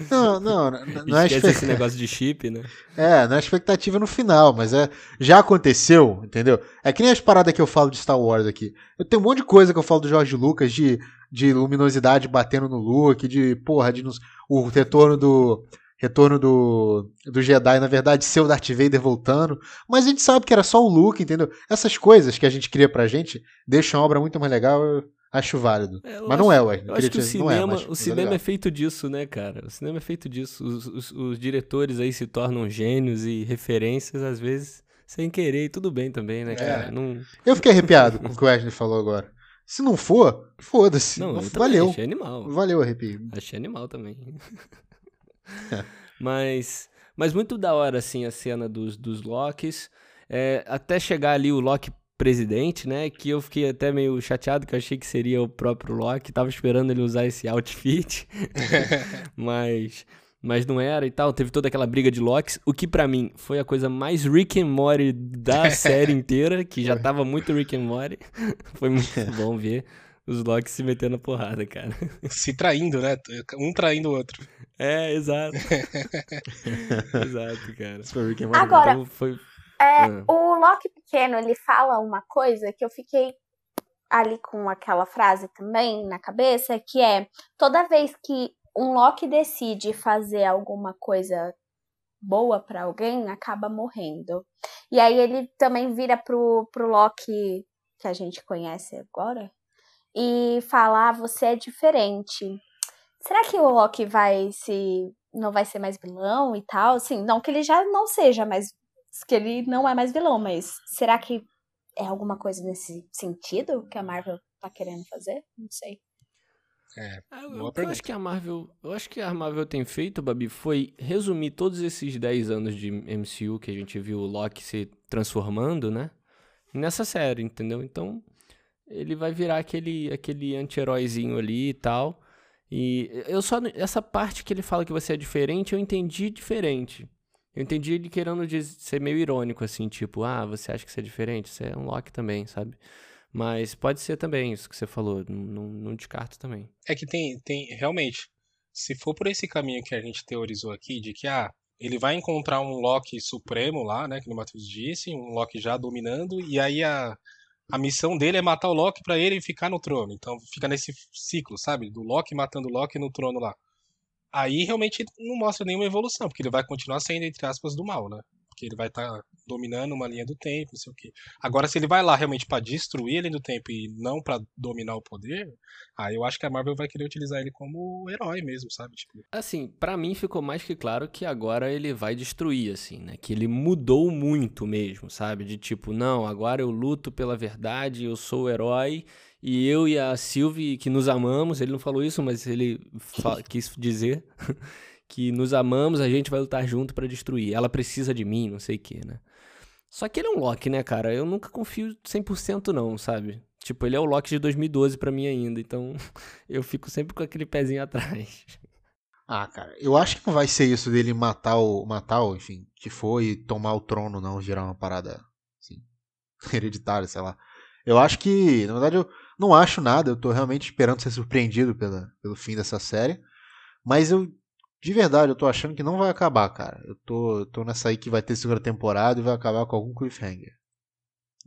Não, não, não é expect... esse negócio de chip, né? É, não é expectativa no final, mas é já aconteceu, entendeu? É que nem as paradas que eu falo de Star Wars aqui. Eu tenho um monte de coisa que eu falo do Jorge Lucas de, de luminosidade batendo no Luke, de porra, de nos, o retorno do retorno do, do Jedi, na verdade, ser o Darth Vader voltando. Mas a gente sabe que era só o Luke, entendeu? Essas coisas que a gente cria pra gente deixam a obra muito mais legal. Eu acho válido. É, mas não é, ué. Eu acho que o cinema, é, o cinema é, feito disso, né, cara? O cinema é feito disso. Os, os, os, diretores aí se tornam gênios e referências, às vezes, sem querer, e tudo bem também, né, cara? É. Não... Eu fiquei arrepiado com o que o Wesley falou agora. Se não for, foda-se. Não, valeu. Achei animal. Valeu, arrepio. Achei animal também. mas, mas muito da hora, assim, a cena dos, dos Locks. É, até chegar ali o Loki presidente, né? Que eu fiquei até meio chateado, que eu achei que seria o próprio Loki. Tava esperando ele usar esse outfit. mas mas não era e tal. Teve toda aquela briga de Locks, o que para mim foi a coisa mais Rick and Morty da série inteira, que já tava muito Rick and Morty. foi muito bom ver os Locks se metendo na porrada, cara. Se traindo, né? Um traindo o outro. É, exato. exato, cara. Foi Rick and Morty. Agora, então, foi... É, ah. o Loki pequeno, ele fala uma coisa que eu fiquei ali com aquela frase também na cabeça, que é toda vez que um Loki decide fazer alguma coisa boa para alguém, acaba morrendo. E aí ele também vira pro, pro Loki que a gente conhece agora e fala: ah, você é diferente. Será que o Loki vai se. não vai ser mais vilão e tal? Sim, não que ele já não seja, mas que ele não é mais vilão, mas será que é alguma coisa nesse sentido que a Marvel tá querendo fazer? Não sei. É, ah, eu, eu acho que a Marvel, eu acho que a Marvel tem feito, Babi, foi resumir todos esses 10 anos de MCU que a gente viu o Loki se transformando, né? Nessa série, entendeu? Então, ele vai virar aquele aquele anti-heróizinho ali e tal. E eu só essa parte que ele fala que você é diferente, eu entendi diferente. Eu entendi ele querendo ser meio irônico, assim, tipo, ah, você acha que você é diferente? Você é um Loki também, sabe? Mas pode ser também isso que você falou, não, descarto também. É que tem, tem, realmente, se for por esse caminho que a gente teorizou aqui, de que, ah, ele vai encontrar um Loki supremo lá, né, que o Matheus disse, um Loki já dominando, e aí a, a missão dele é matar o Loki para ele ficar no trono. Então fica nesse ciclo, sabe? Do Loki matando o Loki no trono lá aí realmente não mostra nenhuma evolução, porque ele vai continuar sendo, entre aspas, do mal, né? Porque ele vai estar tá dominando uma linha do tempo, não sei o quê. Agora, se ele vai lá realmente para destruir a linha do tempo e não para dominar o poder, aí eu acho que a Marvel vai querer utilizar ele como herói mesmo, sabe? Tipo... Assim, para mim ficou mais que claro que agora ele vai destruir, assim, né? Que ele mudou muito mesmo, sabe? De tipo, não, agora eu luto pela verdade, eu sou o herói e eu e a Sylvie, que nos amamos, ele não falou isso, mas ele quis dizer que nos amamos, a gente vai lutar junto para destruir. Ela precisa de mim, não sei o que, né? Só que ele é um Loki, né, cara? Eu nunca confio 100% não, sabe? Tipo, ele é o Loki de 2012 para mim ainda, então eu fico sempre com aquele pezinho atrás. Ah, cara, eu acho que não vai ser isso dele matar o, matar o, enfim, que foi tomar o trono, não, gerar uma parada, assim, hereditária, sei lá. Eu acho que, na verdade, eu, não acho nada, eu tô realmente esperando ser surpreendido pela, pelo fim dessa série. Mas eu, de verdade, eu tô achando que não vai acabar, cara. Eu tô, tô nessa aí que vai ter segunda temporada e vai acabar com algum cliffhanger.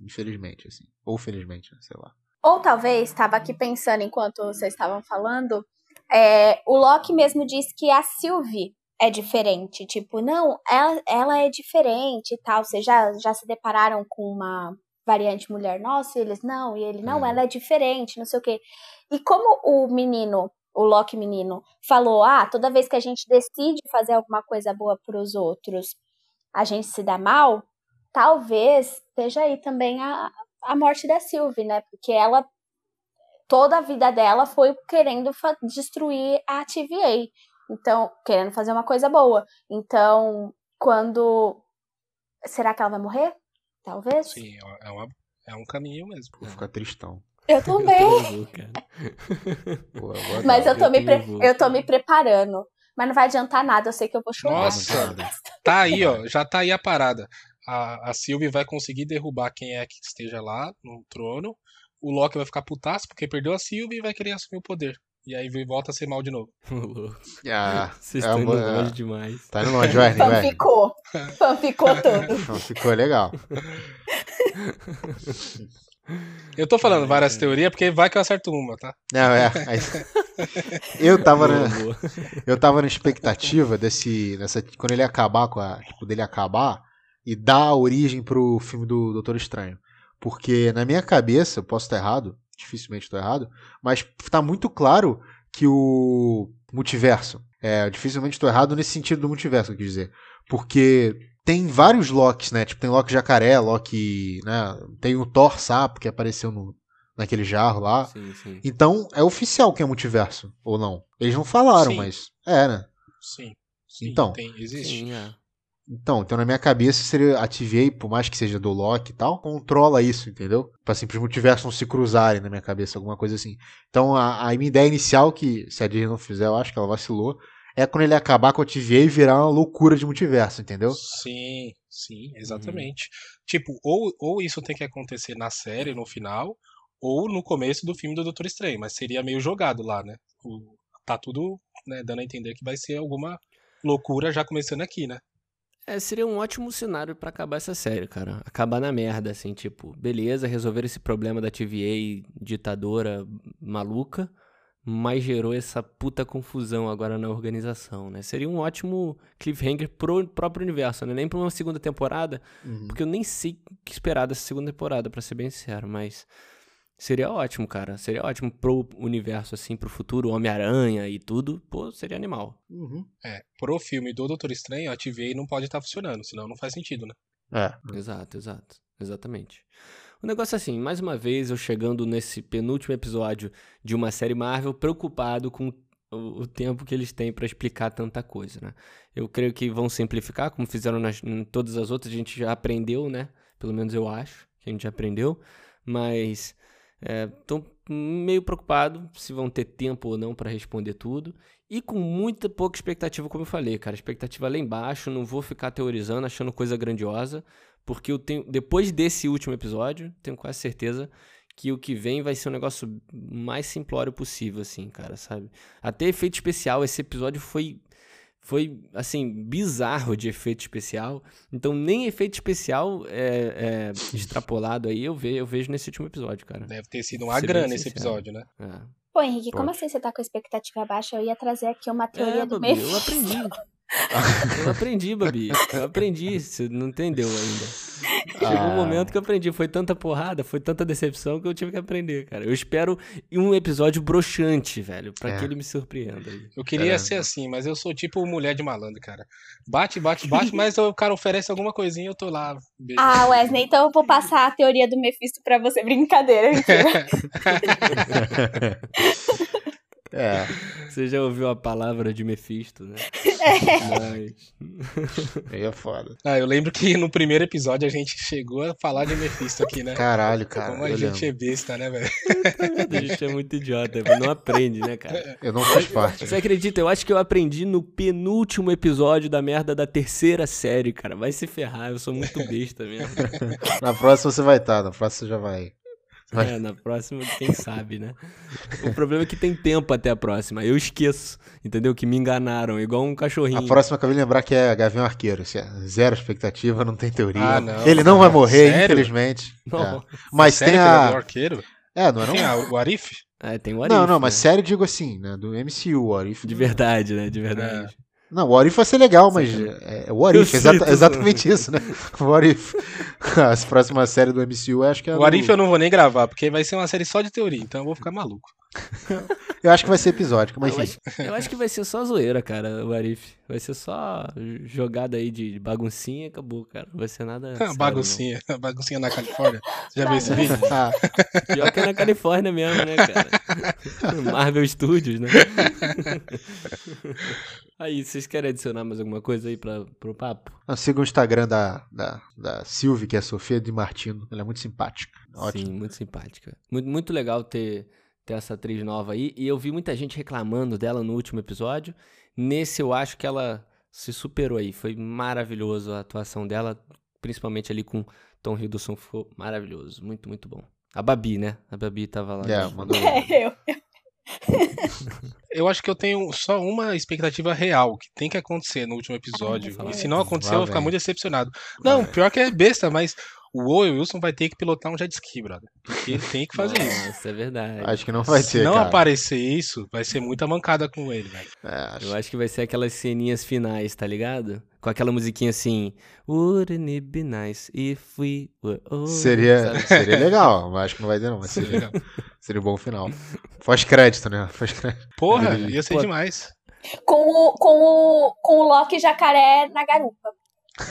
Infelizmente, assim. Ou felizmente, sei lá. Ou talvez, estava aqui pensando enquanto vocês estavam falando, é, o Loki mesmo disse que a Sylvie é diferente. Tipo, não, ela, ela é diferente e tal. Vocês já, já se depararam com uma variante mulher nossa, e eles não, e ele não, é. ela é diferente, não sei o quê. E como o menino, o Loki menino, falou: "Ah, toda vez que a gente decide fazer alguma coisa boa para os outros, a gente se dá mal", talvez esteja aí também a, a morte da Sylvie, né? Porque ela toda a vida dela foi querendo destruir a TVA. Então, querendo fazer uma coisa boa. Então, quando será que ela vai morrer? Talvez? Sim, é, é, uma, é um caminho mesmo. Vou ficar tristão. Eu também. Pô, Mas eu tô, me pre... eu tô me preparando. Mas não vai adiantar nada, eu sei que eu vou chorar. Nossa, tá aí, ó. Já tá aí a parada. A, a Sylvie vai conseguir derrubar quem é que esteja lá no trono. O Loki vai ficar putaço porque perdeu a Sylvie e vai querer assumir o poder. E aí volta a ser mal de novo. ah, Vocês é estão indo longe demais. Tá indo longe, vai. Fanficou. Fanficou tudo. Fanficou legal. Eu tô falando várias teorias porque vai que eu acerto uma, tá? Não, é. Eu tava na, eu tava na expectativa desse, dessa, quando ele acabar com a, tipo, dele acabar e dar origem pro filme do Doutor Estranho. Porque na minha cabeça, eu posso estar errado, dificilmente estou errado, mas tá muito claro que o multiverso, é, dificilmente estou errado nesse sentido do multiverso, eu quis dizer. Porque tem vários Locks, né? Tipo, tem Loki jacaré, Loki, né? Tem o Thor sapo que apareceu no, naquele jarro lá. Sim, sim. Então, é oficial que é multiverso, ou não? Eles não falaram, sim. mas é, né? Sim. sim então, tem, existe. Sim, é. Então, então na minha cabeça seria a TVA, por mais que seja do Loki e tal, controla isso, entendeu? Pra assim, os multiversos não se cruzarem na minha cabeça, alguma coisa assim. Então a, a minha ideia inicial, que se a Disney não fizer, eu acho que ela vacilou, é quando ele acabar com a TVA e virar uma loucura de multiverso, entendeu? Sim, sim, exatamente. Uhum. Tipo, ou, ou isso tem que acontecer na série, no final, ou no começo do filme do Doutor Estranho, mas seria meio jogado lá, né? O, tá tudo né, dando a entender que vai ser alguma loucura já começando aqui, né? É, seria um ótimo cenário para acabar essa série, cara. Acabar na merda, assim, tipo, beleza, resolver esse problema da TVA ditadora maluca, mas gerou essa puta confusão agora na organização, né? Seria um ótimo cliffhanger pro próprio universo, né? Nem pra uma segunda temporada, uhum. porque eu nem sei o que esperar dessa segunda temporada, para ser bem sincero, mas seria ótimo, cara. Seria ótimo pro universo, assim, pro futuro, Homem-Aranha e tudo, pô, seria animal. Uhum. É, pro filme do Doutor Estranho, a TVA não pode estar tá funcionando, senão não faz sentido, né? É. Exato, exato. Exatamente. O negócio é assim, mais uma vez eu chegando nesse penúltimo episódio de uma série Marvel preocupado com o, tempo que eles têm para explicar tanta coisa, né? Eu creio que vão simplificar, como fizeram nas, em todas as outras, a gente já aprendeu, né? Pelo menos eu acho que a gente já aprendeu, mas estou é, meio preocupado se vão ter tempo ou não para responder tudo e com muita pouca expectativa, como eu falei, cara, expectativa lá embaixo, não vou ficar teorizando, achando coisa grandiosa, porque eu tenho, depois desse último episódio, tenho quase certeza que o que vem vai ser um negócio mais simplório possível, assim, cara, sabe? Até efeito especial, esse episódio foi foi assim bizarro de efeito especial. Então nem efeito especial é, é extrapolado aí eu vejo, eu vejo nesse último episódio, cara. Deve ter sido uma grana esse episódio, né? É. Pô, Henrique, Pô. como assim você tá com a expectativa baixa? Eu ia trazer aqui uma teoria é, do meio. Eu aprendi. eu aprendi, Babi. Eu aprendi. Você não entendeu ainda. Chegou ah. um momento que eu aprendi. Foi tanta porrada, foi tanta decepção que eu tive que aprender, cara. Eu espero um episódio broxante, velho, pra é. que ele me surpreenda. Eu queria é. ser assim, mas eu sou tipo mulher de malandro, cara. Bate, bate, bate, mas o cara oferece alguma coisinha eu tô lá. Beijo. Ah, Wesley, então eu vou passar a teoria do Mephisto pra você. Brincadeira. É. Você já ouviu a palavra de Mephisto, né? É. Mas... Aí é foda. Ah, eu lembro que no primeiro episódio a gente chegou a falar de Mephisto aqui, né? Caralho, cara. Como a gente lembro. é besta, né, velho? a gente é muito idiota, não aprende, né, cara? Eu não faço parte. Você acredita? Eu acho que eu aprendi no penúltimo episódio da merda da terceira série, cara. Vai se ferrar, eu sou muito besta mesmo. na próxima você vai estar, na próxima você já vai. É, na próxima, quem sabe, né? O problema é que tem tempo até a próxima. Eu esqueço, entendeu? Que me enganaram, igual um cachorrinho. A próxima acabei de lembrar que é Gavião Arqueiro. É zero expectativa, não tem teoria. Ah, não, Ele não vai morrer, sério? infelizmente. Não. É. Mas tem a. Gavião Arqueiro? É, não é não? Tem a, o Arif? É, tem o Arif. Não, não, mas né? sério digo assim, né? Do MCU, o Arif. De verdade, né? De verdade. É. Não, o What If vai ser legal, mas é, é o What If, exata, exatamente isso, né? O What If. A próxima série do MCU, acho que é. O What If eu não vou nem gravar, porque vai ser uma série só de teoria, então eu vou ficar maluco. eu acho que vai ser episódico, mas eu acho, eu acho, que vai ser só zoeira, cara, o Arif. Vai ser só jogada aí de baguncinha e acabou, cara. Não vai ser nada. Sério, baguncinha. Não. Baguncinha na Califórnia. Já viu esse vídeo? Ah. Pior que é na Califórnia mesmo, né, cara? Marvel Studios, né? Aí, vocês querem adicionar mais alguma coisa aí pra, pro papo? Eu siga o Instagram da, da, da Silvia, que é a Sofia de Martino. Ela é muito simpática. Ótimo. Sim, muito simpática. Muito, muito legal ter ter essa atriz nova aí. E eu vi muita gente reclamando dela no último episódio. Nesse eu acho que ela se superou aí. Foi maravilhoso a atuação dela, principalmente ali com Tom Hiddleston, ficou maravilhoso. Muito, muito bom. A Babi, né? A Babi tava lá. É, mandou. É, eu. eu acho que eu tenho só uma expectativa real que tem que acontecer no último episódio. e se não acontecer, eu vou ficar muito decepcionado. Não, pior que é besta, mas o Owen Wilson vai ter que pilotar um jet ski, brother. Porque ele tem que fazer Nossa, isso. é verdade. Acho que não vai ter. Se não cara. aparecer isso, vai ser muita mancada com ele, velho. É, acho... Eu acho que vai ser aquelas ceninhas finais, tá ligado? Com aquela musiquinha assim. Wouldn't it be nice if we were old? Seria, seria legal, mas acho que não vai ter, não. Mas seria legal. seria um bom final. Pós-crédito, né? Pós-crédito. Porra, ia ser Pô. demais. Com o, com, o, com o Loki jacaré na garupa.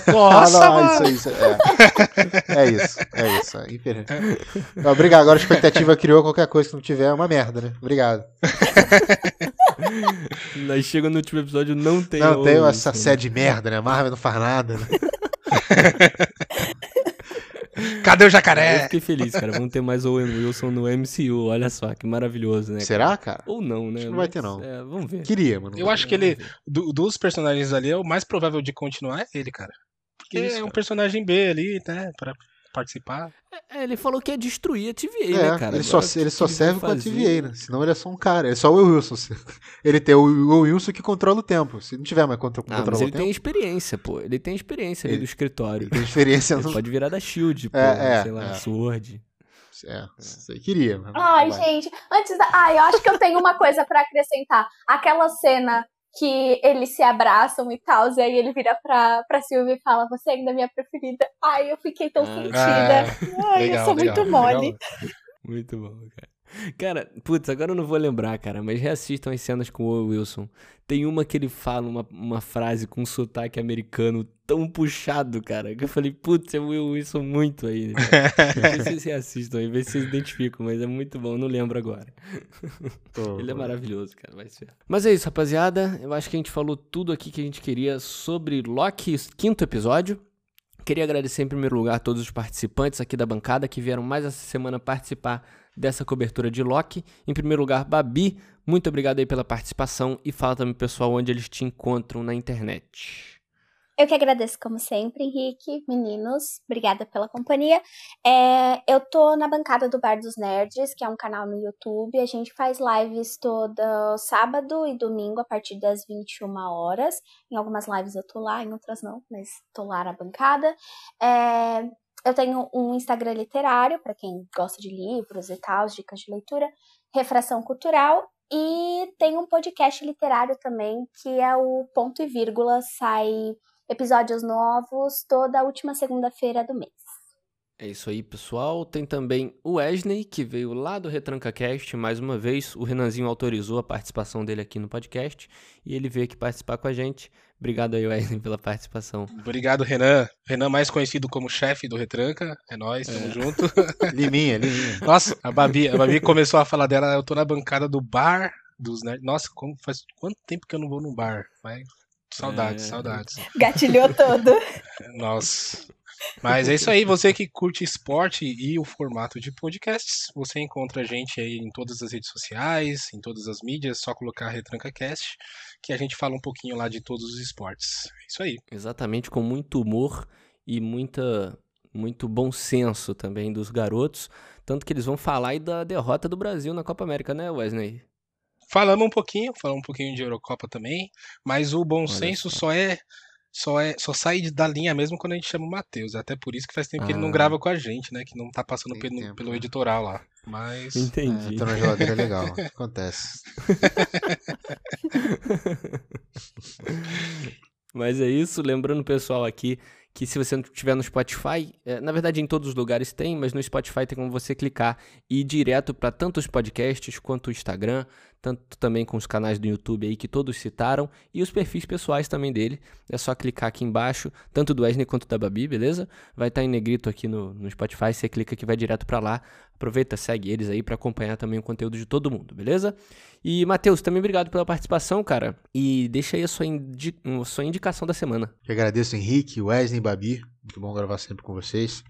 Nossa, ah, não, isso, isso, é. é isso, é isso. É obrigado. Agora a expectativa criou qualquer coisa que não tiver é uma merda, né? Obrigado. Nós chega no último episódio não tem. Não tem essa série de merda, né? Marvel não faz nada. Né? Cadê o jacaré? Eu fiquei feliz, cara. Vamos ter mais Owen Wilson no MCU. Olha só, que maravilhoso, né? Será, cara? Ou não, né? Acho que não vai ter, não. É, vamos ver. Queria, mano. Eu acho que ele, do, dos personagens ali, é o mais provável de continuar é ele, cara. Porque Isso, é um personagem B ali, né? Pra participar. É, ele falou que ia destruir a TVA, é, né, cara? Ele Agora, só, ele só serve com a TVA, né? Senão ele é só um cara. Ele é só o Will Wilson. Ele tem o Will Wilson que controla o tempo. Se não tiver mais contra, ah, controla mas ele tempo. tem experiência, pô. Ele tem experiência ali ele, do escritório. Ele tem experiência ele no... pode virar da Shield, pô. É, é, sei lá, é. Sword. É, você queria. Ai, gente, antes da. Ai, eu acho que eu tenho uma coisa para acrescentar. Aquela cena que eles se abraçam e tal, e aí ele vira pra, pra Silvia e fala, você ainda é minha preferida. Ai, eu fiquei tão ah, sentida. Ah, Ai, legal, eu sou legal, muito mole. Legal. Muito bom, cara. Cara, putz, agora eu não vou lembrar, cara, mas reassistam as cenas com o Wilson. Tem uma que ele fala uma, uma frase com um sotaque americano tão puxado, cara, que eu falei, putz, é o Will Wilson muito aí. Né? Sei se vocês assistam aí, ver se vocês identificam, mas é muito bom, não lembro agora. ele é maravilhoso, cara, vai ser. Mas é isso, rapaziada. Eu acho que a gente falou tudo aqui que a gente queria sobre Loki, quinto episódio. Queria agradecer em primeiro lugar a todos os participantes aqui da bancada que vieram mais essa semana participar dessa cobertura de Loki. Em primeiro lugar, Babi, muito obrigado aí pela participação e fala também pessoal onde eles te encontram na internet. Eu que agradeço, como sempre, Henrique, meninos, obrigada pela companhia. É, eu tô na bancada do Bar dos Nerds, que é um canal no YouTube. A gente faz lives todo sábado e domingo a partir das 21 horas. Em algumas lives eu tô lá, em outras não, mas tô lá na bancada. É, eu tenho um Instagram literário, para quem gosta de livros e tal, dicas de leitura, Refração Cultural, e tem um podcast literário também, que é o Ponto e Vírgula, sai episódios novos toda última segunda-feira do mês. É isso aí, pessoal. Tem também o Wesley, que veio lá do RetrancaCast. Mais uma vez, o Renanzinho autorizou a participação dele aqui no podcast e ele veio aqui participar com a gente. Obrigado aí, Wesley, pela participação. Obrigado, Renan. Renan, mais conhecido como chefe do Retranca. É nóis, tamo é. junto. Liminha, Liminha. Nossa, a Babi, a Babi começou a falar dela. Eu tô na bancada do bar dos nerds. Nossa, como faz quanto tempo que eu não vou num bar? Mas, saudades, é. saudades. Gatilhou todo. Nossa. Mas é isso aí, você que curte esporte e o formato de podcasts, você encontra a gente aí em todas as redes sociais, em todas as mídias, só colocar RetrancaCast, que a gente fala um pouquinho lá de todos os esportes. É isso aí. Exatamente, com muito humor e muita muito bom senso também dos garotos, tanto que eles vão falar aí da derrota do Brasil na Copa América, né, Wesley? Falamos um pouquinho, falamos um pouquinho de Eurocopa também, mas o bom Olha senso só. só é só, é, só sai da linha mesmo quando a gente chama o Matheus. Até por isso que faz tempo ah. que ele não ah. grava com a gente, né? Que não tá passando pelo, tempo, pelo né? editoral lá. Mas. Entendi. É, tô na geladeira é legal. Acontece. Mas é isso. Lembrando, pessoal, aqui que se você não estiver no Spotify, é, na verdade em todos os lugares tem, mas no Spotify tem como você clicar e ir direto para tanto os podcasts quanto o Instagram, tanto também com os canais do YouTube aí que todos citaram e os perfis pessoais também dele. É só clicar aqui embaixo, tanto do Wesley quanto da Babi, beleza? Vai estar tá em negrito aqui no, no Spotify, você clica que vai direto para lá. Aproveita, segue eles aí para acompanhar também o conteúdo de todo mundo, beleza? E Matheus, também obrigado pela participação, cara. E deixa aí a sua, indi a sua indicação da semana. Eu agradeço Henrique, Wesley, Babi. Muito bom gravar sempre com vocês.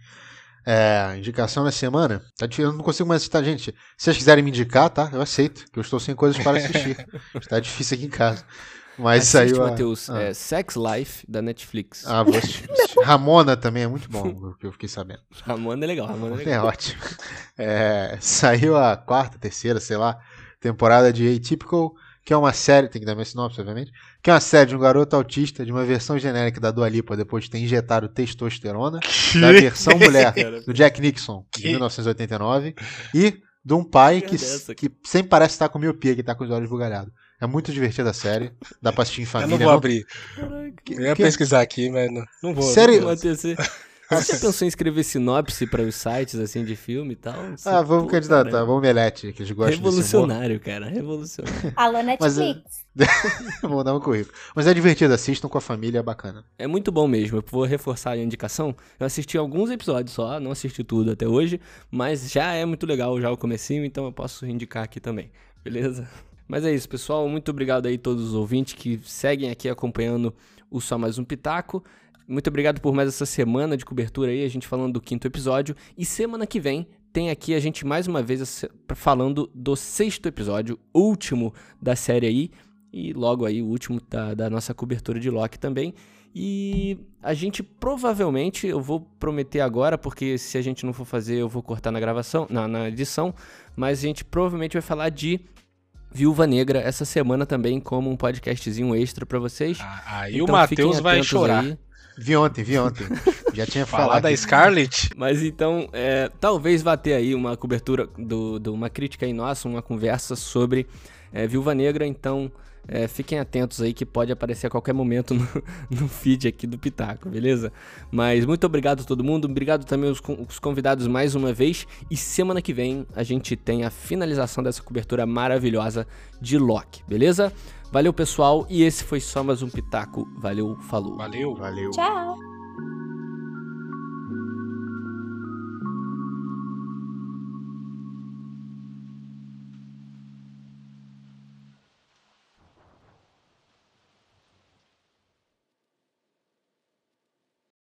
É, indicação da semana. Tá difícil, eu não consigo mais citar, gente. Se vocês quiserem me indicar, tá? Eu aceito, que eu estou sem coisas para assistir. Está difícil aqui em casa. Mas Assiste, saiu. Matheus, ah. é Sex Life da Netflix. Ah, vou assistir. Ramona também é muito bom, o que eu fiquei sabendo. Ramona é legal, Ramona é, é legal. É ótimo. É, saiu a quarta, terceira, sei lá, temporada de Atypical que é uma série, tem que dar minha sinopse, obviamente, que é uma série de um garoto autista de uma versão genérica da Dua Lipa depois de ter injetado testosterona, que? da versão mulher do Jack Nixon, de 1989, e de um pai que, que sempre parece estar com miopia, que está com os olhos bugalhados. É muito divertida a série, dá pra assistir em família. Eu não vou não... abrir. eu ia que... pesquisar aqui, mas não, não vou. Sério? Não você já pensou em escrever sinopse para os sites assim de filme e tal? Você, ah, vamos candidatar, cara. vamos Melete, que eles gostam Revolucionário, cara, revolucionário. Alô, Netflix. Mas, vamos dar um currículo. Mas é divertido, assistam com a família, é bacana. É muito bom mesmo, eu vou reforçar a indicação. Eu assisti alguns episódios só, não assisti tudo até hoje, mas já é muito legal já o comecinho, então eu posso indicar aqui também, beleza? Mas é isso, pessoal. Muito obrigado aí a todos os ouvintes que seguem aqui acompanhando o Só Mais Um Pitaco. Muito obrigado por mais essa semana de cobertura aí, a gente falando do quinto episódio. E semana que vem tem aqui a gente mais uma vez falando do sexto episódio, último da série aí. E logo aí o último da, da nossa cobertura de Loki também. E a gente provavelmente, eu vou prometer agora, porque se a gente não for fazer, eu vou cortar na gravação, na, na edição, mas a gente provavelmente vai falar de Viúva Negra essa semana também, como um podcastzinho extra para vocês. Ah, aí então, o Matheus vai chorar. Aí. Vi ontem, vi ontem. Já tinha falado. da Scarlet? Mas então, é, talvez vá ter aí uma cobertura, do, do, uma crítica aí nossa, uma conversa sobre é, Viúva Negra. Então, é, fiquem atentos aí que pode aparecer a qualquer momento no, no, feed aqui do Pitaco, beleza? Mas muito obrigado a todo mundo, obrigado também aos, os convidados mais uma vez. E semana que vem a gente tem a finalização dessa cobertura maravilhosa de Loki, beleza? Valeu, pessoal. E esse foi só mais um Pitaco. Valeu, falou. Valeu. Valeu. Tchau.